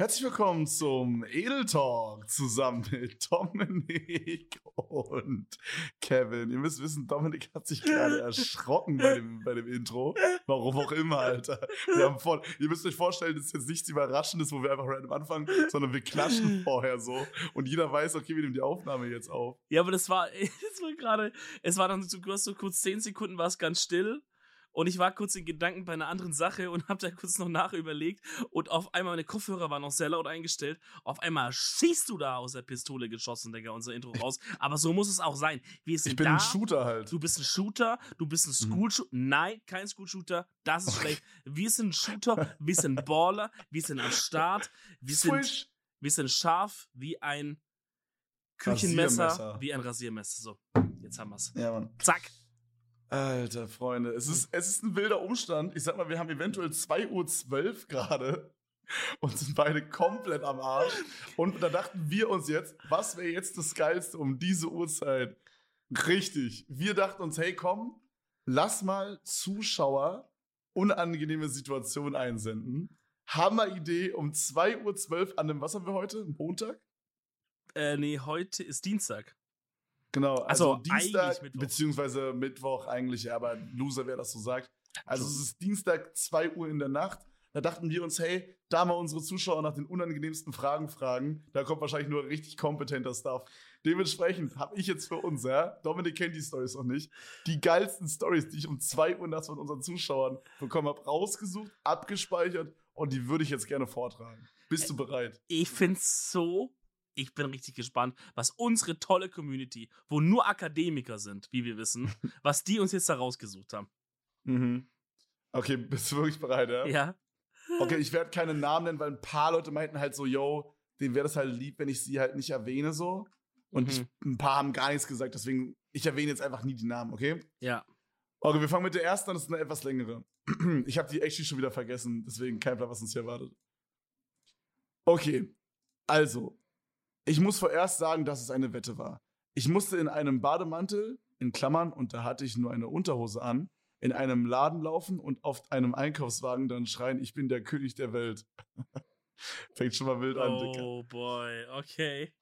Herzlich willkommen zum Edel Talk zusammen mit Dominik und Kevin. Ihr müsst wissen, Dominik hat sich gerade erschrocken bei dem, bei dem Intro. Warum auch immer, Alter. Wir haben voll, ihr müsst euch vorstellen, das ist jetzt nichts Überraschendes, wo wir einfach random anfangen, sondern wir klatschen vorher so und jeder weiß, okay, wir nehmen die Aufnahme jetzt auf. Ja, aber das war, das war gerade, es war dann so, so kurz zehn Sekunden war es ganz still und ich war kurz in Gedanken bei einer anderen Sache und habe da kurz noch nachüberlegt. Und auf einmal, meine Kopfhörer waren noch sehr laut eingestellt. Auf einmal schießt du da aus der Pistole geschossen, Digga, unser Intro raus. Aber so muss es auch sein. Wir sind ich bin da. ein Shooter halt. Du bist ein Shooter, du bist ein Mhm. School Shooter. Nein, kein School Shooter. Das ist schlecht. Wir sind Shooter, wir sind Baller, wir sind am Start, wir sind, wir sind scharf wie ein Küchenmesser, wie ein Rasiermesser. So, jetzt haben wir's. Ja, Mann. Zack. Alter, Freunde, es ist, es ist ein wilder Umstand. Ich sag mal, wir haben eventuell 2.12 Uhr gerade und sind beide komplett am Arsch. Und da dachten wir uns jetzt, was wäre jetzt das Geilste um diese Uhrzeit? Richtig. Wir dachten uns, hey, komm, lass mal Zuschauer unangenehme Situationen einsenden. Hammer Idee um 2.12 Uhr an dem, was haben wir heute? Montag? Äh, nee, heute ist Dienstag. Genau, also, Also, Dienstag, Mittwoch. beziehungsweise Mittwoch eigentlich, aber Loser, wer das so sagt. Also es ist Dienstag, 2 Uhr in der Nacht. Da dachten wir uns, hey, da mal unsere Zuschauer nach den unangenehmsten Fragen fragen. Da kommt wahrscheinlich nur richtig kompetenter Stuff. Dementsprechend habe ich jetzt für uns, ja, Dominik kennt die Stories noch nicht, die geilsten Stories, die ich um 2 Uhr nachts von unseren Zuschauern bekommen habe, rausgesucht, abgespeichert und die würde ich jetzt gerne vortragen. Bist du bereit? Ich find's so, ich bin richtig gespannt, was unsere tolle Community, wo nur Akademiker sind, wie wir wissen, was die uns jetzt da rausgesucht haben. Mhm. Okay, bist du wirklich bereit, ja? Ja. Okay, ich werde keine Namen nennen, weil ein paar Leute meinten halt so, yo, denen wäre das halt lieb, wenn ich sie halt nicht erwähne so. Und Mhm. ich, ein paar haben gar nichts gesagt, deswegen, ich erwähne jetzt einfach nie die Namen, okay? Ja. Okay, wir fangen mit der ersten an, das ist eine etwas längere. Ich habe die actually schon wieder vergessen, deswegen kein Plan, was uns hier erwartet. Okay, also, ich muss vorerst sagen, dass es eine Wette war. Ich musste in einem Bademantel, in Klammern, und da hatte ich nur eine Unterhose an, in einem Laden laufen und auf einem Einkaufswagen dann schreien, ich bin der König der Welt. Fängt schon mal wild an, Dicker. Oh boy, okay.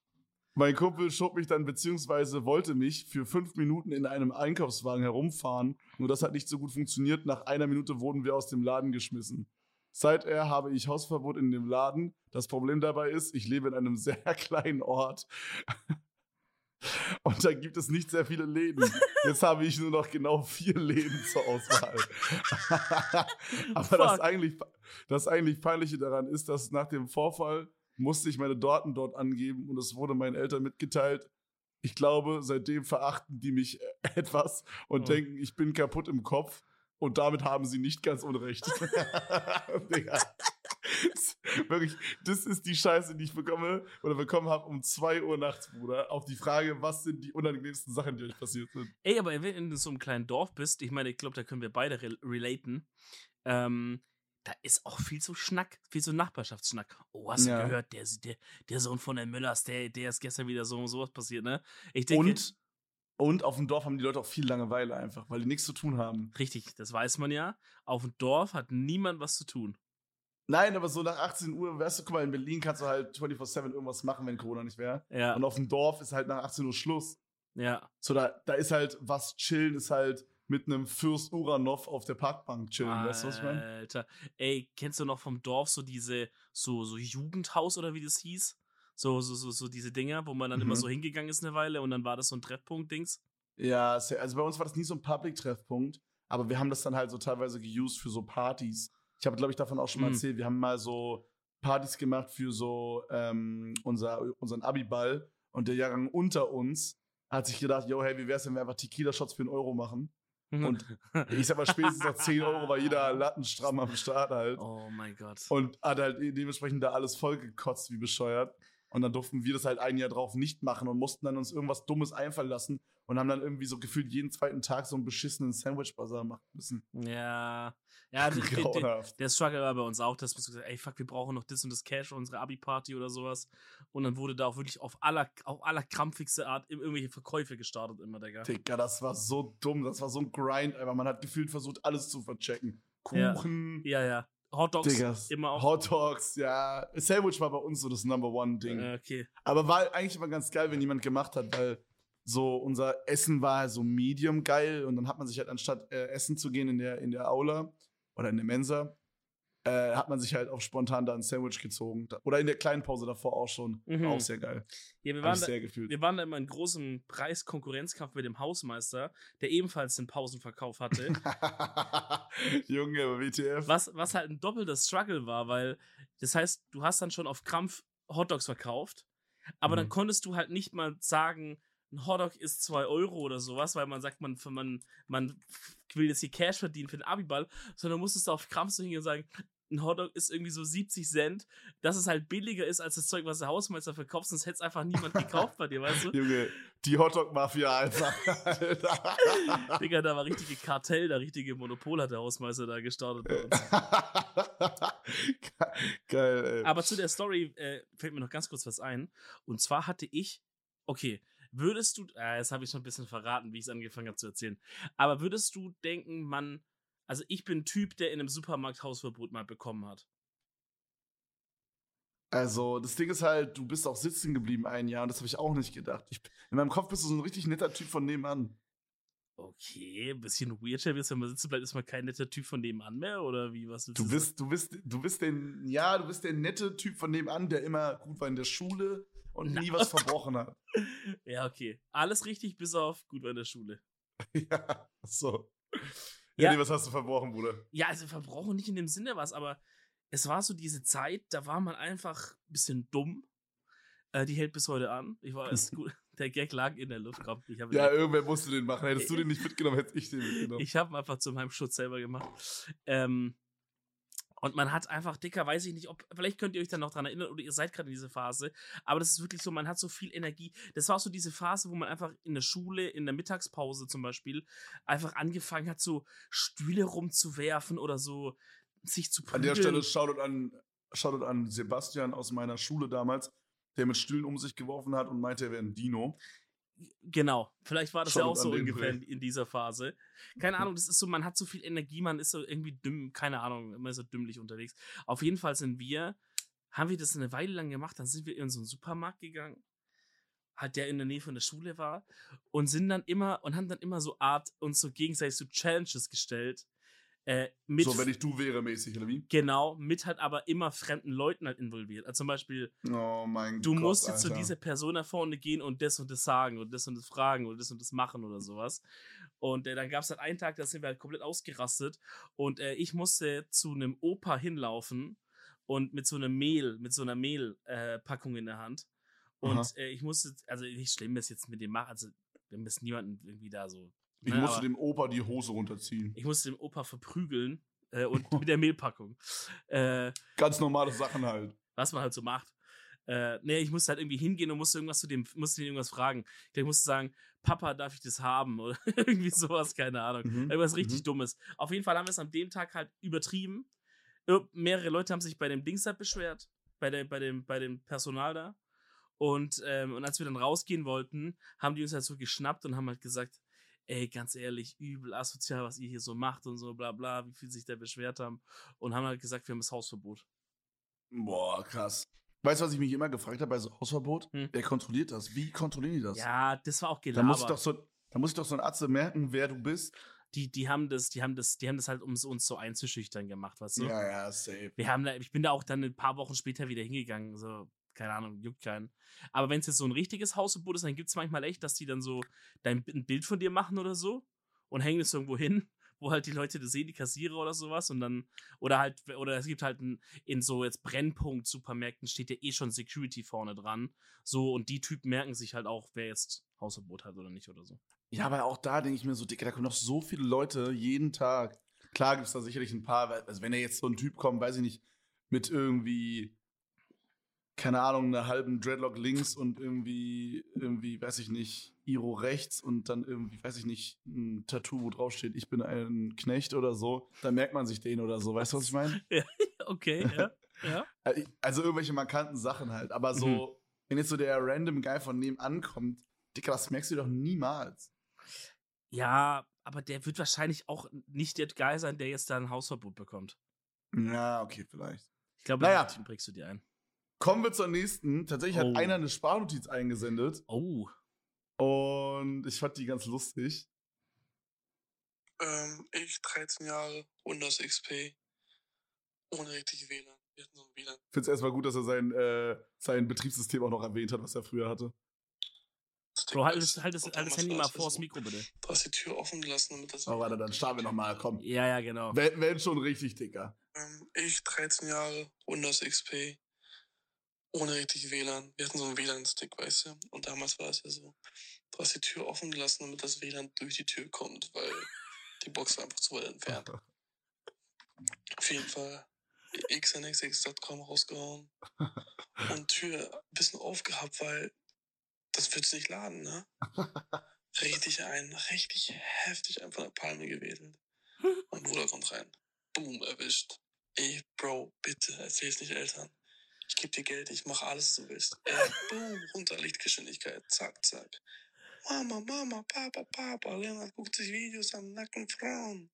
Mein Kumpel schob mich dann beziehungsweise wollte mich für fünf Minuten in einem Einkaufswagen herumfahren. Nur das hat nicht so gut funktioniert. Nach einer Minute wurden wir aus dem Laden geschmissen. Seither habe ich Hausverbot in dem Laden. Das Problem dabei ist, ich lebe in einem sehr kleinen Ort. Und da gibt es nicht sehr viele Läden. Jetzt habe ich nur noch genau vier Läden zur Auswahl. Aber das eigentlich, das eigentlich Peinliche daran ist, dass nach dem Vorfall musste ich meine Daten dort angeben und es wurde meinen Eltern mitgeteilt. Ich glaube, seitdem verachten die mich etwas und Oh. denken, ich bin kaputt im Kopf. Und damit haben sie nicht ganz unrecht. Digga. Wirklich, das ist die Scheiße, die ich bekomme oder bekommen habe um 2 Uhr nachts, Bruder. Auf die Frage, was sind die unangenehmsten Sachen, die euch passiert sind. Ey, aber wenn du in so einem kleinen Dorf bist, ich meine, ich glaube, da können wir beide rel relaten, ähm, da ist auch viel so Schnack, viel so Nachbarschaftsschnack. Oh, hast Ja. du gehört, der, der, der Sohn von der Müllers, der, der ist gestern wieder so und sowas passiert, ne? Ich denke, Und, und auf dem Dorf haben die Leute auch viel Langeweile einfach, weil die nichts zu tun haben. richtig, das weiß man ja. Auf dem Dorf hat niemand was zu tun. Nein, aber so nach 18 Uhr, weißt du, guck mal, in Berlin kannst du halt 24-7 irgendwas machen, wenn Corona nicht wäre. Ja, Und auf dem Dorf ist halt nach 18 Uhr Schluss. ja. So, da, da ist halt was chillen, ist halt mit einem Fürst Uranov auf der Parkbank chillen. Weißt du, was ich meine? Alter. Ey, kennst du noch vom Dorf so diese, so, so Jugendhaus oder wie das hieß? So, so, so, so diese Dinger, wo man dann Mhm. immer so hingegangen ist eine Weile und dann war das so ein Treffpunkt-Dings. Ja, also bei uns war das nie so ein Public-Treffpunkt, aber wir haben das dann halt so teilweise geused für so Partys. Ich habe, glaube ich, davon auch schon mal Mhm. erzählt. Wir haben mal so Partys gemacht für so ähm, unser, unseren Abiball und der Jahrgang unter uns hat sich gedacht, yo, hey, wie wär's, wenn wir einfach Tequila-Shots für einen Euro machen? Und ich sag mal, spätestens nach 10 Euro war jeder lattenstramm am Start halt. oh mein Gott. Und hat halt dementsprechend da alles vollgekotzt wie bescheuert. Und dann durften wir das halt ein Jahr drauf nicht machen und mussten dann uns irgendwas Dummes einfallen lassen und haben dann irgendwie so gefühlt jeden zweiten Tag so einen beschissenen Sandwich-Bazar machen müssen. Ja. Ja, die, die, der Struggle war bei uns auch, dass wir so gesagt ey, fuck, wir brauchen noch das und das Cash für unsere Abi-Party oder sowas. Und dann wurde da auch wirklich auf aller, auf aller krampfigste Art irgendwelche Verkäufe gestartet immer, Digga. Digga, das war so dumm, das war so ein Grind, einfach. Man hat gefühlt versucht, alles zu verchecken. Ja. Kuchen, Ja, ja. Hot Dogs Diggas. immer auch. Hot Dogs, ja. Sandwich war bei uns so das Number One Ding. Äh, okay. Aber war eigentlich immer ganz geil, wenn jemand gemacht hat, weil so unser Essen war so medium geil und dann hat man sich halt anstatt äh, essen zu gehen in der, in der Aula oder in der Mensa, äh, hat man sich halt auch spontan da ein Sandwich gezogen. Oder in der kleinen Pause davor auch schon. Mhm. Auch sehr geil. Ja, wir waren, da, wir waren da immer in großem Preiskonkurrenzkampf mit dem Hausmeister, der ebenfalls den Pausenverkauf hatte. Junge, WTF. was, was halt ein doppelter Struggle war, weil das heißt, du hast dann schon auf Krampf Hotdogs verkauft, aber dann Mhm. konntest du halt nicht mal sagen, ein Hotdog ist 2 Euro oder sowas, weil man sagt, man, man, man will jetzt hier Cash verdienen für den Abiball, sondern musstest du auf Krampf so hingehen und sagen, ein Hotdog ist irgendwie so 70 Cent, dass es halt billiger ist als das Zeug, was der Hausmeister verkauft, sonst hätte es einfach niemand gekauft bei dir, weißt du? Junge, die Hotdog-Mafia einfach. Digga, da war richtige Kartell, da richtige Monopol hat der Hausmeister da gestartet bei uns. Geil, ey. Aber zu der Story äh, fällt mir noch ganz kurz was ein. Und zwar hatte ich, okay, würdest du, äh, jetzt habe ich schon ein bisschen verraten, wie ich es angefangen habe zu erzählen. Aber würdest du denken, man, also ich bin ein Typ, der in einem Supermarkt Hausverbot mal bekommen hat. Also, das Ding ist halt, du bist auch sitzen geblieben ein Jahr und das habe ich auch nicht gedacht. Ich, in meinem Kopf bist du so ein richtig netter Typ von nebenan. Okay, ein bisschen weird, wenn man sitzen bleibt, ist man kein netter Typ von nebenan mehr oder wie was Du sagen? bist, du bist, du bist den, ja, du bist der nette Typ von nebenan, der immer gut war in der Schule und Na. nie was verbrochen hat. Ja, okay. Alles richtig, bis auf gut war in der Schule. ja, so. Ja, nee, was hast du verbrochen, Bruder? Ja, also verbrochen nicht in dem Sinne was, aber es war so diese Zeit, da war man einfach ein bisschen dumm. Äh, die hält bis heute an. Ich war es gut. Der Gag lag in der Luft. Komm, ich habe Ja, irgendwer musste den machen. Hättest du den nicht mitgenommen, hätte ich den mitgenommen. ich hab ihn einfach zu meinem Schutz selber gemacht. Ähm, und man hat einfach, dicker, weiß ich nicht, ob, vielleicht könnt ihr euch dann noch dran erinnern oder ihr seid gerade in dieser Phase, aber das ist wirklich so, man hat so viel Energie. Das war auch so diese Phase, wo man einfach in der Schule, in der Mittagspause zum Beispiel, einfach angefangen hat, so Stühle rumzuwerfen oder so sich zu An der prügeln. Stelle Shoutout an, Shoutout an Sebastian aus meiner Schule damals, der mit Stühlen um sich geworfen hat und meinte, er wäre ein Dino. Genau, vielleicht war das Schon ja auch so ungefähr in, in dieser Phase. Keine Ahnung, das ist so, man hat so viel Energie, man ist so irgendwie dümm, keine Ahnung, immer so dümmlich unterwegs. Auf jeden Fall sind wir, haben wir das eine Weile lang gemacht, dann sind wir in so einen Supermarkt gegangen, halt der in der Nähe von der Schule war und sind dann immer und haben dann immer so Art uns so gegenseitig so Challenges gestellt. Äh, mit so, wenn ich du wäre, mäßig, oder wie? genau, mit halt aber immer fremden Leuten halt involviert. Also zum Beispiel, Oh mein du Gott. musst jetzt zu Alter. dieser Person da vorne gehen und das und das sagen und das und das fragen und das und das machen oder sowas. Und äh, dann gab es halt einen Tag, da sind wir halt komplett ausgerastet und äh, ich musste zu einem Opa hinlaufen und mit so einer Mehl, mit so einer Mehlpackung äh, in der Hand. Und äh, ich musste, also nicht schlimm, das jetzt mit dem machen, also wir müssen niemanden irgendwie da so. Ich ne, musste dem Opa die Hose runterziehen. ich musste den Opa verprügeln äh, und mit der Mehlpackung. Äh, Ganz normale Sachen halt. was man halt so macht. Äh, nee, ich musste halt irgendwie hingehen und musste irgendwas zu dem, musste ihn irgendwas fragen. Ich glaub, ich musste sagen, Papa, darf ich das haben? Oder irgendwie sowas, keine Ahnung. Mhm, Irgendwas richtig mhm. Dummes. Auf jeden Fall haben wir es an dem Tag halt übertrieben. Mehrere Leute haben sich bei dem Dings halt beschwert, bei, der, bei, dem, bei dem Personal da. Und, ähm, und als wir dann rausgehen wollten, haben die uns halt so geschnappt und haben halt gesagt, ey, ganz ehrlich, übel asozial, was ihr hier so macht und so, bla bla, wie viel sich da beschwert haben. Und haben halt gesagt, wir haben das Hausverbot. Boah, krass. Weißt du, was ich mich immer gefragt habe bei so Hausverbot? Hm. Wer kontrolliert das? Wie kontrollieren die das? Ja, das war auch da Gelaber. muss ich doch so, da muss ich doch so ein Arzt merken, wer du bist. die, die haben das, die haben das, die haben das halt, um es uns so einzuschüchtern gemacht, weißt du? Ja, ja, safe. Wir haben da, ich bin da auch dann ein paar Wochen später wieder hingegangen, so, keine Ahnung, juckt keinen. Aber wenn es jetzt so ein richtiges Hausverbot ist, dann gibt es manchmal echt, dass die dann so dein, ein Bild von dir machen oder so und hängen es irgendwo hin, wo halt die Leute das sehen, die Kassierer oder sowas und dann, oder halt, oder es gibt halt ein, in so jetzt Brennpunkt-Supermärkten steht ja eh schon Security vorne dran, so, und die Typen merken sich halt auch, wer jetzt Hausverbot hat oder nicht oder so. Ja, aber auch da denke ich mir so, Digga, da kommen noch so viele Leute jeden Tag. Klar gibt es da sicherlich ein paar, also wenn da jetzt so ein Typ kommt, weiß ich nicht, mit irgendwie, keine Ahnung, einer halben Dreadlock links und irgendwie, irgendwie, weiß ich nicht, Iro rechts und dann irgendwie, weiß ich nicht, ein Tattoo, wo drauf steht, ich bin ein Knecht oder so, dann merkt man sich den oder so. Weißt du, was ich meine? Okay, ja. ja. Also irgendwelche markanten Sachen halt. Aber so, Mhm. wenn jetzt so der random Guy von nebenan kommt, Digga, das merkst du doch niemals. Ja, aber der wird wahrscheinlich auch nicht der Guy sein, der jetzt da ein Hausverbot bekommt. Ja, okay, vielleicht. Ich glaube, Naja. naja. prägst du dir ein. Kommen wir zur nächsten. Tatsächlich Oh. hat einer eine Sparnotiz eingesendet Oh. und ich fand die ganz lustig. Ähm, ich 13 Jahre, Windows XP, ohne richtig WLAN. Wir hatten so ein WLAN. Ich finde es erstmal gut, dass er sein, äh, sein Betriebssystem auch noch erwähnt hat, was er früher hatte. Bro, halt das, halt das, halt das Handy mal vors Mikro, bitte. Du hast die Tür offen gelassen, damit das. Aber warte, dann starten wir nochmal. Komm. Ja, ja, genau. Wenn, wenn schon richtig, Dicker. Ähm, ich 13 Jahre, Windows XP, ohne richtig WLAN. Wir hatten so einen WLAN-Stick, weißt du? Und damals war es ja so, du hast die Tür offen gelassen, damit das WLAN durch die Tür kommt, weil die Box war einfach zu weit entfernt. Auf jeden Fall xnxx.com rausgehauen und Tür ein bisschen aufgehabt, weil das wird nicht laden, ne? Richtig ein, richtig heftig einfach eine Palme gewedelt. Mein Bruder kommt rein. Boom, erwischt. Ey, Bro, bitte, erzähl's nicht Eltern. Ich geb dir Geld, ich mache alles, du willst. Ey, boom, runter, Lichtgeschwindigkeit. Zack, zack. Mama, Mama, Papa, Papa. Leonard guckt sich Videos an nackten Frauen.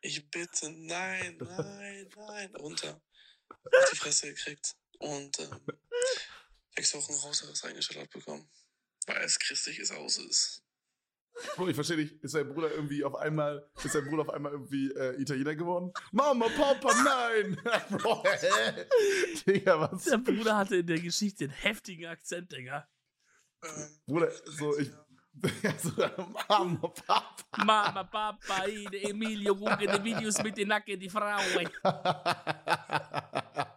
Ich bitte, nein, nein, nein. Runter. Auf die Fresse gekriegt. Und ähm, sechs Wochen Hausarrest reingeschallert bekommen. Weil es christliches Haus ist. Bro, ich verstehe nicht. Ist dein Bruder irgendwie auf einmal, ist dein Bruder auf einmal irgendwie äh, Italiener geworden? Mama, Papa, nein! Bro, hä? Digga, was? Der Bruder hatte in der Geschichte einen heftigen Akzent, Digga. Bruder, so, ich. so, Mama, Papa. Mama, Papa, Ide, Emilio gucken die Videos mit den nackten die Frauen.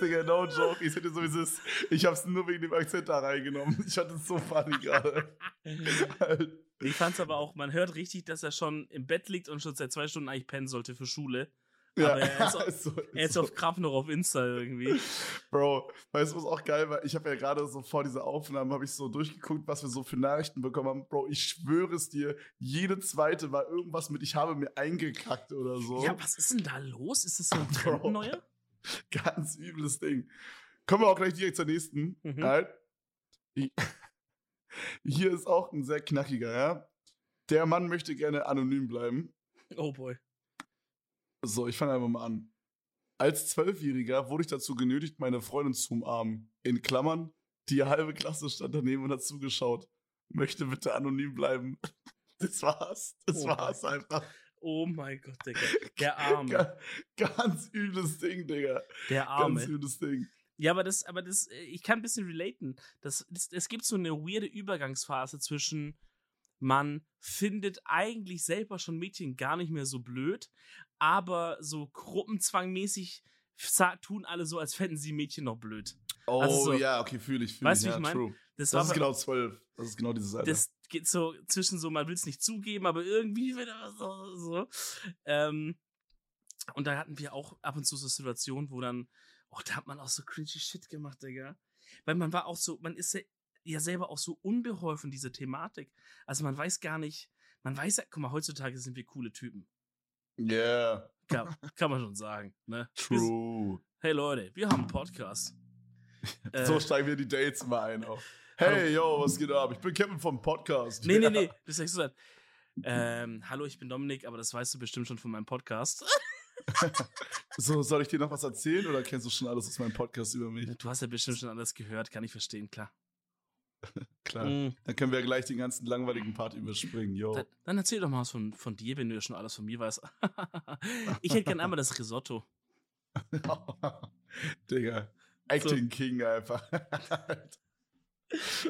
Digga, no joke. Ich hätte so wie es ist. Ich hab's nur wegen dem Akzent da reingenommen. Ich hatte es so funny gerade. Ich fand's aber auch, man hört richtig, dass er schon im Bett liegt und schon seit zwei Stunden eigentlich pennen sollte für Schule. Aber er ist auf- ist so, Er ist so. auf Kraft noch auf Insta irgendwie. Bro, weißt du, was auch geil war? Ich habe ja gerade so vor dieser Aufnahme, habe ich so durchgeguckt, was wir so für Nachrichten bekommen haben. Bro, ich schwöre es dir, jede zweite war irgendwas mit, ich habe mir eingekackt oder so. Ja, was ist denn da los? Ist das so ein Bro. Trend neuer? Ganz übles Ding. Kommen wir auch gleich direkt zur nächsten. Mhm. Halt. Ich- Hier ist auch ein sehr knackiger, ja. Der Mann möchte gerne anonym bleiben. Oh boy. So, ich fange einfach mal an. Als Zwölfjähriger wurde ich dazu genötigt, meine Freundin zu umarmen. In Klammern, die halbe Klasse stand daneben und hat zugeschaut. Möchte bitte anonym bleiben. Das war's. Das Oh war's einfach. Oh mein Gott, Digga. Der Arme. Ga- Ganz übles Ding, Digga. Der Arme. Ganz übles Ding. Ja, aber das, aber das, äh, ich kann ein bisschen relaten. Das, das, es gibt so eine weirde Übergangsphase zwischen, man findet eigentlich selber schon Mädchen gar nicht mehr so blöd, aber so gruppenzwangmäßig tun alle so, als fänden sie Mädchen noch blöd. Oh Also so- ja, okay, fühle ich. Fühl Weißt du, ich. wie ja, ich mein? true. Das, Das ist genau zwölf. Das ist genau dieses Alter. das geht so zwischen so, man will es nicht zugeben, aber irgendwie wieder so. so. Ähm, und da hatten wir auch ab und zu so Situationen, wo dann, oh, da hat man auch so cringy Shit gemacht, Digga. Weil man war auch so, man ist ja, ja selber auch so unbeholfen, diese Thematik. Also man weiß gar nicht, man weiß ja, guck mal, heutzutage sind wir coole Typen. yeah, Kann, kann man schon sagen, ne? True. Hey Leute, wir haben einen Podcast. Äh, So steigen wir die Dates mal ein auch. Hey, yo, was geht ab? Ich bin Kevin vom Podcast. Nee, nee, nee. Das du dann. Ähm, hallo, ich bin Dominik, aber das weißt du bestimmt schon von meinem Podcast. So, soll ich dir noch was erzählen oder kennst du schon alles aus meinem Podcast über mich? Du hast ja bestimmt schon alles gehört, kann ich verstehen, klar. Klar. Mm. Dann können wir ja gleich den ganzen langweiligen Part überspringen, yo. Dann, dann erzähl doch mal was von, von dir, wenn du ja schon alles von mir weißt. ich hätte gern einmal das Risotto. Digga. Acting King einfach.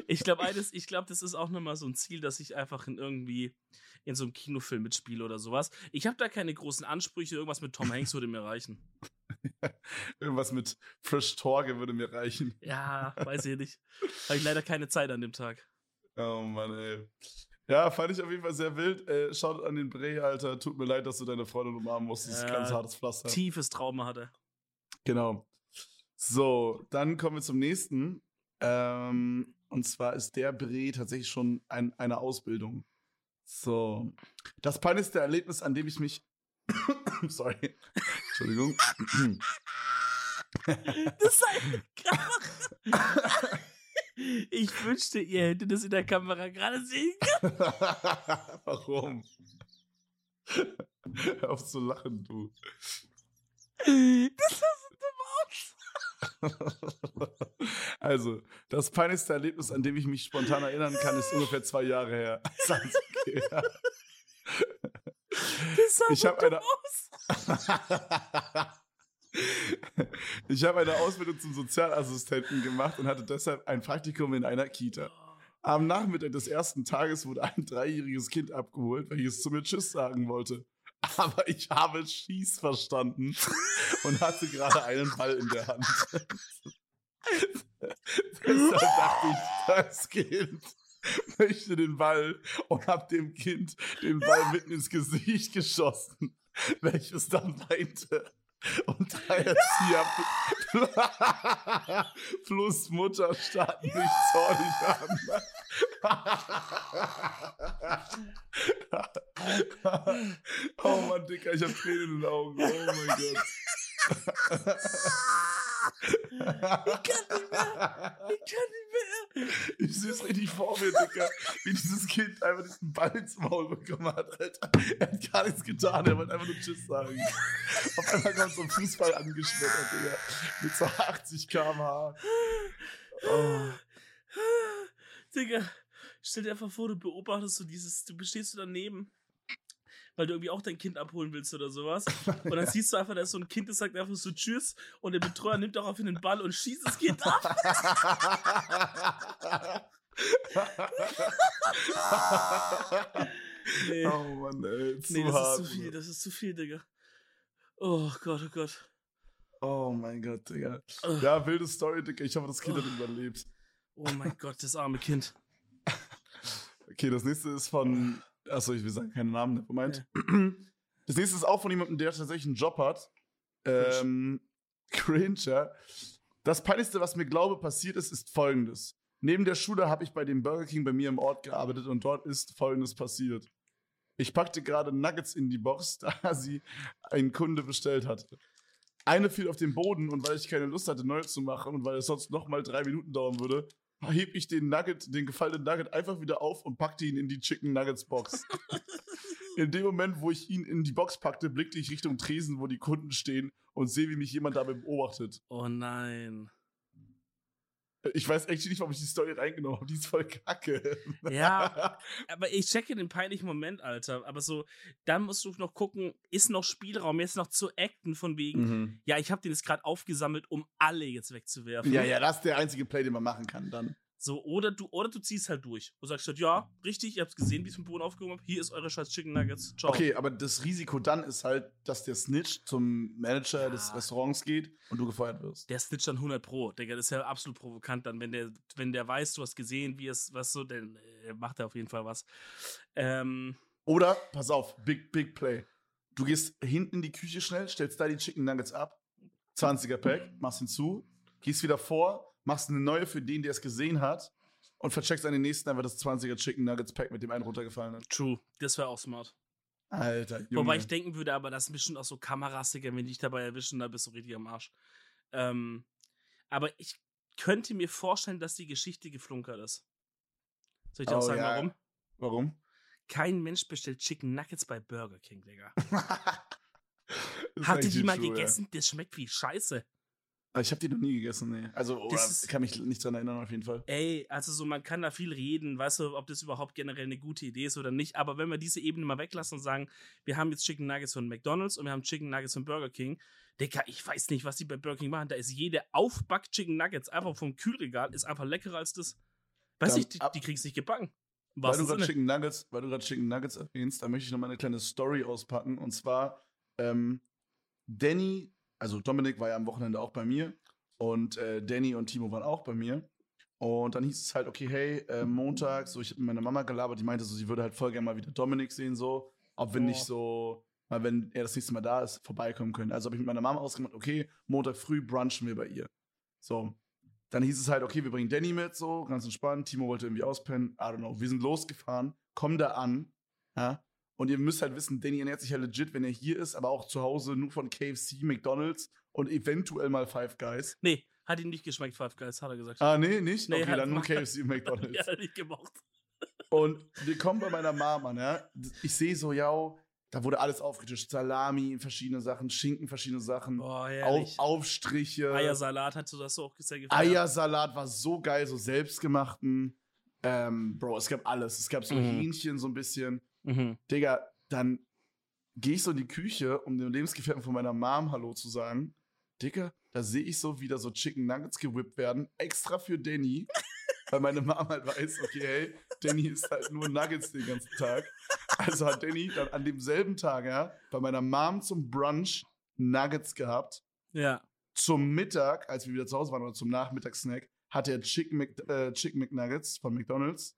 Ich glaube, eines, ich glaube, das ist auch nochmal so ein Ziel, dass ich einfach in irgendwie in so einem Kinofilm mitspiele oder sowas. Ich habe da keine großen Ansprüche, irgendwas mit Tom Hanks würde mir reichen. Irgendwas mit Frisch Torge würde mir reichen. Ja, weiß ich nicht. Habe ich leider keine Zeit an dem Tag. Oh Mann, ey. Ja, fand ich auf jeden Fall sehr wild. Äh, schaut an den Bray, Alter. Tut mir leid, dass du deine Freundin umarmen musst. Das ist ein Ja, ganz hartes Pflaster. Tiefes Trauma hatte. Genau. So, dann kommen wir zum nächsten. Ähm, und zwar ist der Bre tatsächlich schon ein, eine Ausbildung. So. Das peinlichste Erlebnis, an dem ich mich. Sorry. Entschuldigung. Das sei gerade. Ich wünschte, ihr hättet das in der Kamera gerade sehen können. Warum? Hör auf zu lachen, du. Das sah so dumm aus. Also, das peinlichste Erlebnis, an dem ich mich spontan erinnern kann, ist ungefähr zwei Jahre her. Ich so hab dumm eine-. Ich habe eine Ausbildung zum Sozialassistenten gemacht und hatte deshalb ein Praktikum in einer Kita. Am Nachmittag des ersten Tages wurde ein dreijähriges Kind abgeholt, welches zu mir Tschüss sagen wollte. Aber ich habe Schieß verstanden und hatte gerade einen Ball in der Hand. Deshalb dachte ich, das Kind möchte den Ball und habe dem Kind den Ball mitten ins Gesicht geschossen, welches dann weinte. Und drei Erzieher plus Mutter starrten mich zornig an. oh Mann, Dicker, ich hab Tränen in den Augen. Oh mein Gott. Ich kann nicht mehr. Ich kann nicht mehr. Ich sehe es richtig vor mir, Dicker, wie dieses Kind einfach diesen Ball ins Maul bekommen hat, Alter. Er hat gar nichts getan, er wollte einfach nur Tschüss sagen. Auf einmal kommt so ein Fußball angeschmettert, Digga. Mit so 80 km/h. Oh. Digga, stell dir einfach vor, du beobachtest so dieses, du stehst so daneben, weil du irgendwie auch dein Kind abholen willst oder sowas. Und dann siehst du einfach, da ist so ein Kind, das sagt einfach so Tschüss und der Betreuer nimmt daraufhin den Ball und schießt das Kind ab. Nee, oh Mann, ey. Zu nee das hart. ist zu viel, das ist zu viel, Digga. Oh Gott, oh Gott. Oh mein Gott, Digga. Ja, wilde Story, Digga. Ich hoffe, das Kind hat Ugh. überlebt. Oh mein Gott, das arme Kind. Okay, das nächste ist von. Achso, ich will sagen, keinen Namen, Moment. Das nächste ist auch von jemandem, der tatsächlich einen Job hat. Ähm, cringe, ja. Das Peinlichste, was mir glaube passiert ist, ist folgendes. Neben der Schule habe ich bei dem Burger King bei mir im Ort gearbeitet und dort ist folgendes passiert. Ich packte gerade Nuggets in die Box, da sie ein Kunde bestellt hatte. Eine fiel auf den Boden und weil ich keine Lust hatte, neu zu machen und weil es sonst noch mal drei Minuten dauern würde, heb ich den Nugget, den gefallenen Nugget einfach wieder auf und packte ihn in die Chicken Nuggets Box. In dem Moment, wo ich ihn in die Box packte, blickte ich Richtung Tresen, wo die Kunden stehen und sehe, wie mich jemand dabei beobachtet. Oh nein. Ich weiß echt nicht, warum ich die Story reingenommen habe. Die ist voll kacke. Ja, aber ich checke den peinlichen Moment, Alter. Aber so, dann musst du noch gucken, ist noch Spielraum, jetzt noch zu acten von wegen, Mhm. ja, ich habe den jetzt gerade aufgesammelt, um alle jetzt wegzuwerfen. Ja, ja, das ist der einzige Play, den man machen kann dann. So, oder du, oder du ziehst halt durch und sagst halt, ja, richtig, ihr habt gesehen, wie ich es vom Boden aufgehoben habe, hier ist eure scheiß Chicken Nuggets. Ciao. Okay, aber das Risiko dann ist halt, dass der Snitch zum Manager Ja. des Restaurants geht und du gefeuert wirst. Der snitcht dann 100 Pro, Digga, das ist ja absolut provokant dann, wenn der, wenn der weiß, du hast gesehen, wie es, was so, dann äh, macht er auf jeden Fall was. Ähm, Oder, pass auf, Big, Big Play. Du gehst hinten in die Küche schnell, stellst da die Chicken Nuggets ab, 20er Pack, machst hinzu, gehst wieder vor, machst eine neue für den, der es gesehen hat und vercheckst an den nächsten einfach das 20er Chicken Nuggets Pack, mit dem einen runtergefallen ist. true, das wäre auch smart. Alter, Junge. Wobei ich denken würde, aber das sind bestimmt auch so Kameras, Digga, wenn dich dabei erwischen, da bist du richtig am Arsch. Ähm, aber ich könnte mir vorstellen, dass die Geschichte geflunkert ist. Soll ich dir auch Oh, sagen, ja. warum? Warum? Kein Mensch bestellt Chicken Nuggets bei Burger King, Digga. Eigentlich die mal true, ja. gegessen? Das schmeckt wie Scheiße. Aber Ich habe die noch nie gegessen, nee. Also, oder Das ist- kann mich nicht dran erinnern, auf jeden Fall. Ey, also so, man kann da viel reden, weißt du, ob das überhaupt generell eine gute Idee ist oder nicht. Aber wenn wir diese Ebene mal weglassen und sagen, wir haben jetzt Chicken Nuggets von McDonalds und wir haben Chicken Nuggets von Burger King, Digga, ich weiß nicht, was die bei Burger King machen. Da ist jede Aufback Chicken Nuggets einfach vom Kühlregal, ist einfach leckerer als das. Weiß Dann ich, die, die krieg's nicht gebacken. Im Weil du gerade. Chicken Nuggets, weil du gerade Chicken Nuggets erwähnst, da möchte ich noch mal eine kleine Story auspacken. Und zwar, ähm, Danny, also Dominik war ja am Wochenende auch bei mir und äh, Danny und Timo waren auch bei mir. Und dann hieß es halt, okay, hey, äh, Montag, so ich hab mit meiner Mama gelabert, die meinte so, sie würde halt voll gerne mal wieder Dominik sehen, so, ob wir Oh. nicht so, mal wenn er das nächste Mal da ist, vorbeikommen können. Also habe ich mit meiner Mama ausgemacht, okay, Montag früh brunchen wir bei ihr. So. Dann hieß es halt, okay, wir bringen Danny mit, so, ganz entspannt. Timo wollte irgendwie auspennen, I don't know. Wir sind losgefahren, kommen da an, ja. Und ihr müsst halt wissen, Danny ernährt sich ja legit, wenn er hier ist, aber auch zu Hause nur von KFC, McDonalds und eventuell mal Five Guys. Nee, hat ihm nicht geschmeckt, Five Guys, hat er gesagt. Ah, nee, nicht? Nee, okay, dann nur KFC und McDonalds. ja, hat er nicht gemocht. Und wir kommen bei meiner Mama, ne? Ich sehe so, ja, Da wurde alles aufgetischt. Salami, verschiedene Sachen, Schinken, verschiedene Sachen. Boah, Auf, herrlich. Aufstriche. Eiersalat hast du das so auch sehr gefallen? Eiersalat war so geil, so selbstgemachten. Ähm, Bro, es gab alles. Es gab so Mhm. Hähnchen so ein bisschen. Mhm. Digga, dann gehe ich so in die Küche, um dem Lebensgefährten von meiner Mom Hallo zu sagen. Digga, da sehe ich so wieder so Chicken Nuggets gewippt werden, extra für Danny. weil meine Mom halt weiß, okay, hey, Danny isst halt nur Nuggets den ganzen Tag. Also hat Danny dann an demselben Tag, ja, bei meiner Mom zum Brunch Nuggets gehabt. Ja. Zum Mittag, als wir wieder zu Hause waren, oder zum Nachmittagssnack, hatte er Chicken, Mc, äh, Chicken McNuggets von McDonalds.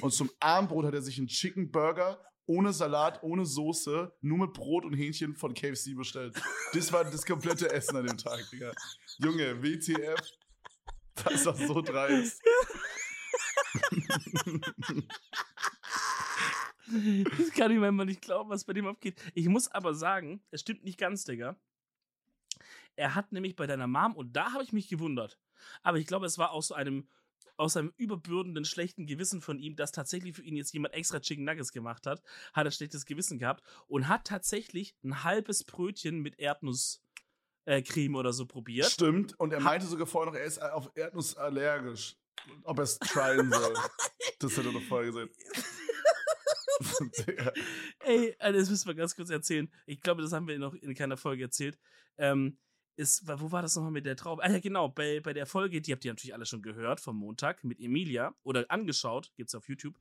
Und zum Abendbrot hat er sich einen Chicken Burger ohne Salat, ohne Soße, nur mit Brot und Hähnchen von KFC bestellt. Das war das komplette Essen an dem Tag, Digga. Junge, WTF. Das war so dreist. Das kann ich immer nicht glauben, was bei dem abgeht. Ich muss aber sagen, es stimmt nicht ganz, Digga. Er hat nämlich bei deiner Mom, und da habe ich mich gewundert, aber ich glaube, es war aus so einem, aus einem überbürdenden, schlechten Gewissen von ihm, dass tatsächlich für ihn jetzt jemand extra Chicken Nuggets gemacht hat, hat er schlechtes Gewissen gehabt und hat tatsächlich ein halbes Brötchen mit Erdnusscreme äh, Creme oder so probiert. Stimmt. Und er meinte sogar vorher noch, er ist auf Erdnuss allergisch. Ob er es tryen soll. das hat er doch vorher. Digga. Ey, äh, das müssen wir ganz kurz erzählen. Ich glaube, das haben wir noch in keiner Folge erzählt. Ähm, ist, wo war das nochmal mit der Traube? Ah ja, genau, bei, bei der Folge, die habt ihr natürlich alle schon gehört vom Montag mit Emilia oder angeschaut, gibt's auf YouTube.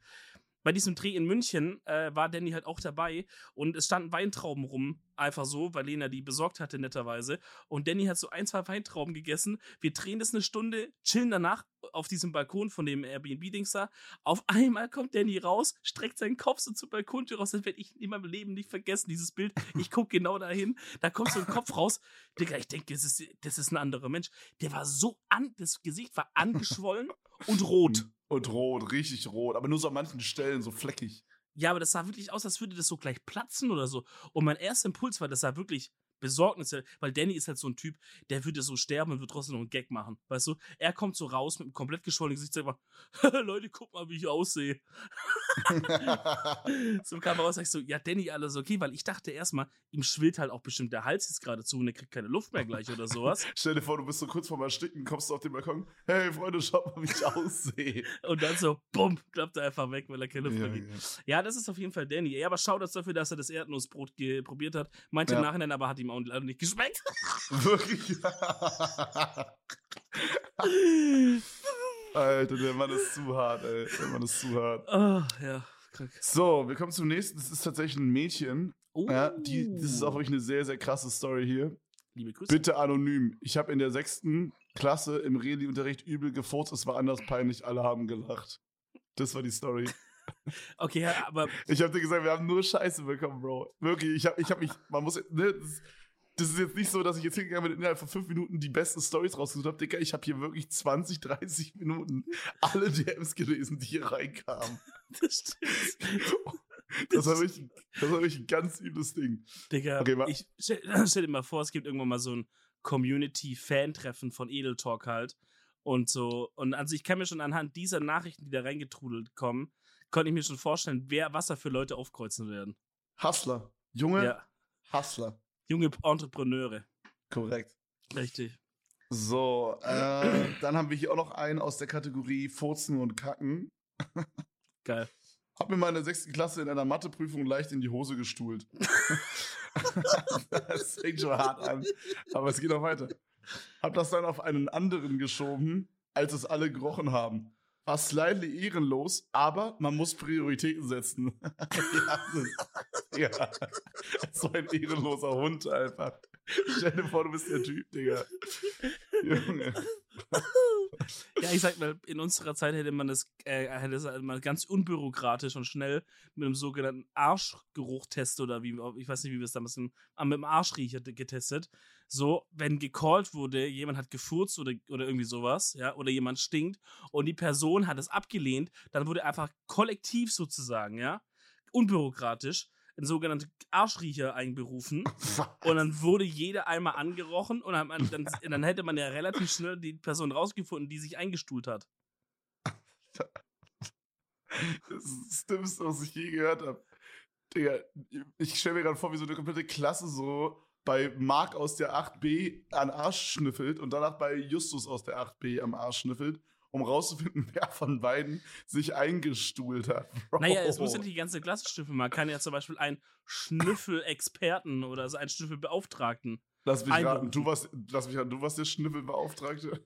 Bei diesem Dreh in München äh, war Danny halt auch dabei und es standen Weintrauben rum, einfach so, weil Lena die besorgt hatte, netterweise. Und Danny hat so ein, zwei Weintrauben gegessen. Wir drehen das eine Stunde, chillen danach auf diesem Balkon von dem Airbnb-Dings da. Auf einmal kommt Danny raus, streckt seinen Kopf so zur Balkontür raus. Das werde ich in meinem Leben nicht vergessen, dieses Bild. Ich gucke genau dahin, da kommt so ein Kopf raus. Digga, ich denke, das ist, das ist ein anderer Mensch. Der war so an, das Gesicht war angeschwollen und rot. Und rot, richtig rot. Aber nur so an manchen Stellen so fleckig. Ja, aber das sah wirklich aus, als würde das so gleich platzen oder so. Und mein erster Impuls war, das sah wirklich Besorgnis, weil Danny ist halt so ein Typ, der würde so sterben und wird trotzdem noch einen Gag machen. Weißt du? Er kommt so raus mit einem komplett geschwollenen Gesicht und sagt immer, Leute, guck mal, wie ich aussehe. so kam er raus, sag ich so, ja, Danny, alles okay, weil ich dachte erstmal, ihm schwillt halt auch bestimmt der Hals jetzt gerade zu und er kriegt keine Luft mehr gleich oder sowas. Stell dir vor, du bist so kurz vorm Ersticken, kommst du auf den Balkon. Hey, Freunde, schaut mal, wie ich aussehe. Und dann so, bumm, klappt er einfach weg, weil er keine Luft Ja, mehr kriegt. ja. Ja, das ist auf jeden Fall Danny. Ja, aber schau das dafür, dass er das Erdnussbrot probiert hat. Meinte Ja. im Nachhinein aber hat ihm auch leider nicht geschmeckt. Wirklich. Alter, der Mann ist zu hart, ey. Der Mann ist zu hart. oh, ja, krank. So, wir kommen zum nächsten. Das ist tatsächlich ein Mädchen. Oh, Ja, die, das ist auch wirklich eine sehr, sehr krasse Story hier. Liebe Grüße. Bitte anonym. Ich habe in der sechsten Klasse im Reli-Unterricht übel gefurzt. Es war anders peinlich. Alle haben gelacht. Das war die Story. Okay, aber Ich habe dir gesagt, wir haben nur Scheiße bekommen, Bro. Wirklich, ich habe ich hab mich, man muss, ne, das, das ist jetzt nicht so, dass ich jetzt hingegangen bin innerhalb von fünf Minuten die besten Stories rausgesucht habe. Digga, ich habe hier wirklich 20, 30 Minuten alle DMs gelesen, die hier reinkamen. das stimmt. Das war wirklich, das war wirklich ein ganz übles Ding. Digga, Okay, ich stell, stell dir mal vor, es gibt irgendwann mal so ein Community-Fan-Treffen von Edel Talk halt. Und so, und also ich kann mir schon anhand dieser Nachrichten, die da reingetrudelt kommen, konnte ich mir schon vorstellen, wer, was da für Leute aufkreuzen werden. Hustler. Junge Ja. Hustler. Junge Entrepreneure. Korrekt. Richtig. So, äh, dann haben wir hier auch noch einen aus der Kategorie Furzen und Kacken. Geil. Hab mir mal in der sechsten Klasse in einer Matheprüfung leicht in die Hose gestuhlt. das fängt schon hart an. Aber es geht noch weiter. Hab das dann auf einen anderen geschoben, als es alle gerochen haben. War slightly ehrenlos, aber man muss Prioritäten setzen. ja, ja, so ein ehrenloser Hund einfach. Stell dir vor, du bist der Typ, Digga. Junge. Ja, ich sag mal, in unserer Zeit hätte man das, äh, hätte es man ganz unbürokratisch und schnell mit einem sogenannten Arschgeruchtest oder wie, ich weiß nicht, wie wir es damals ah, mit dem Arschriecher getestet. So, wenn gecallt wurde, jemand hat gefurzt oder, oder irgendwie sowas, ja, oder jemand stinkt und die Person hat es abgelehnt, dann wurde einfach kollektiv sozusagen, ja, unbürokratisch, ein sogenannter Arschriecher einberufen. Und dann wurde jeder einmal angerochen und dann, dann, dann hätte man ja relativ schnell die Person rausgefunden, die sich eingestuhlt hat. Das ist das Dümmste, was ich je gehört habe. Digga, ich stelle mir gerade vor, wie so eine komplette Klasse so bei Mark aus der 8b an Arsch schnüffelt und danach bei Justus aus der 8b am Arsch schnüffelt, um rauszufinden, wer von beiden sich eingestuhlt hat. Bro. Naja, es muss ja nicht die ganze Klasse schnüffeln. Man kann ja zum Beispiel einen Schnüffelexperten oder so einen Schnüffelbeauftragten. Lass mich raten, du warst, lass mich raten, du warst der Schnüffelbeauftragte.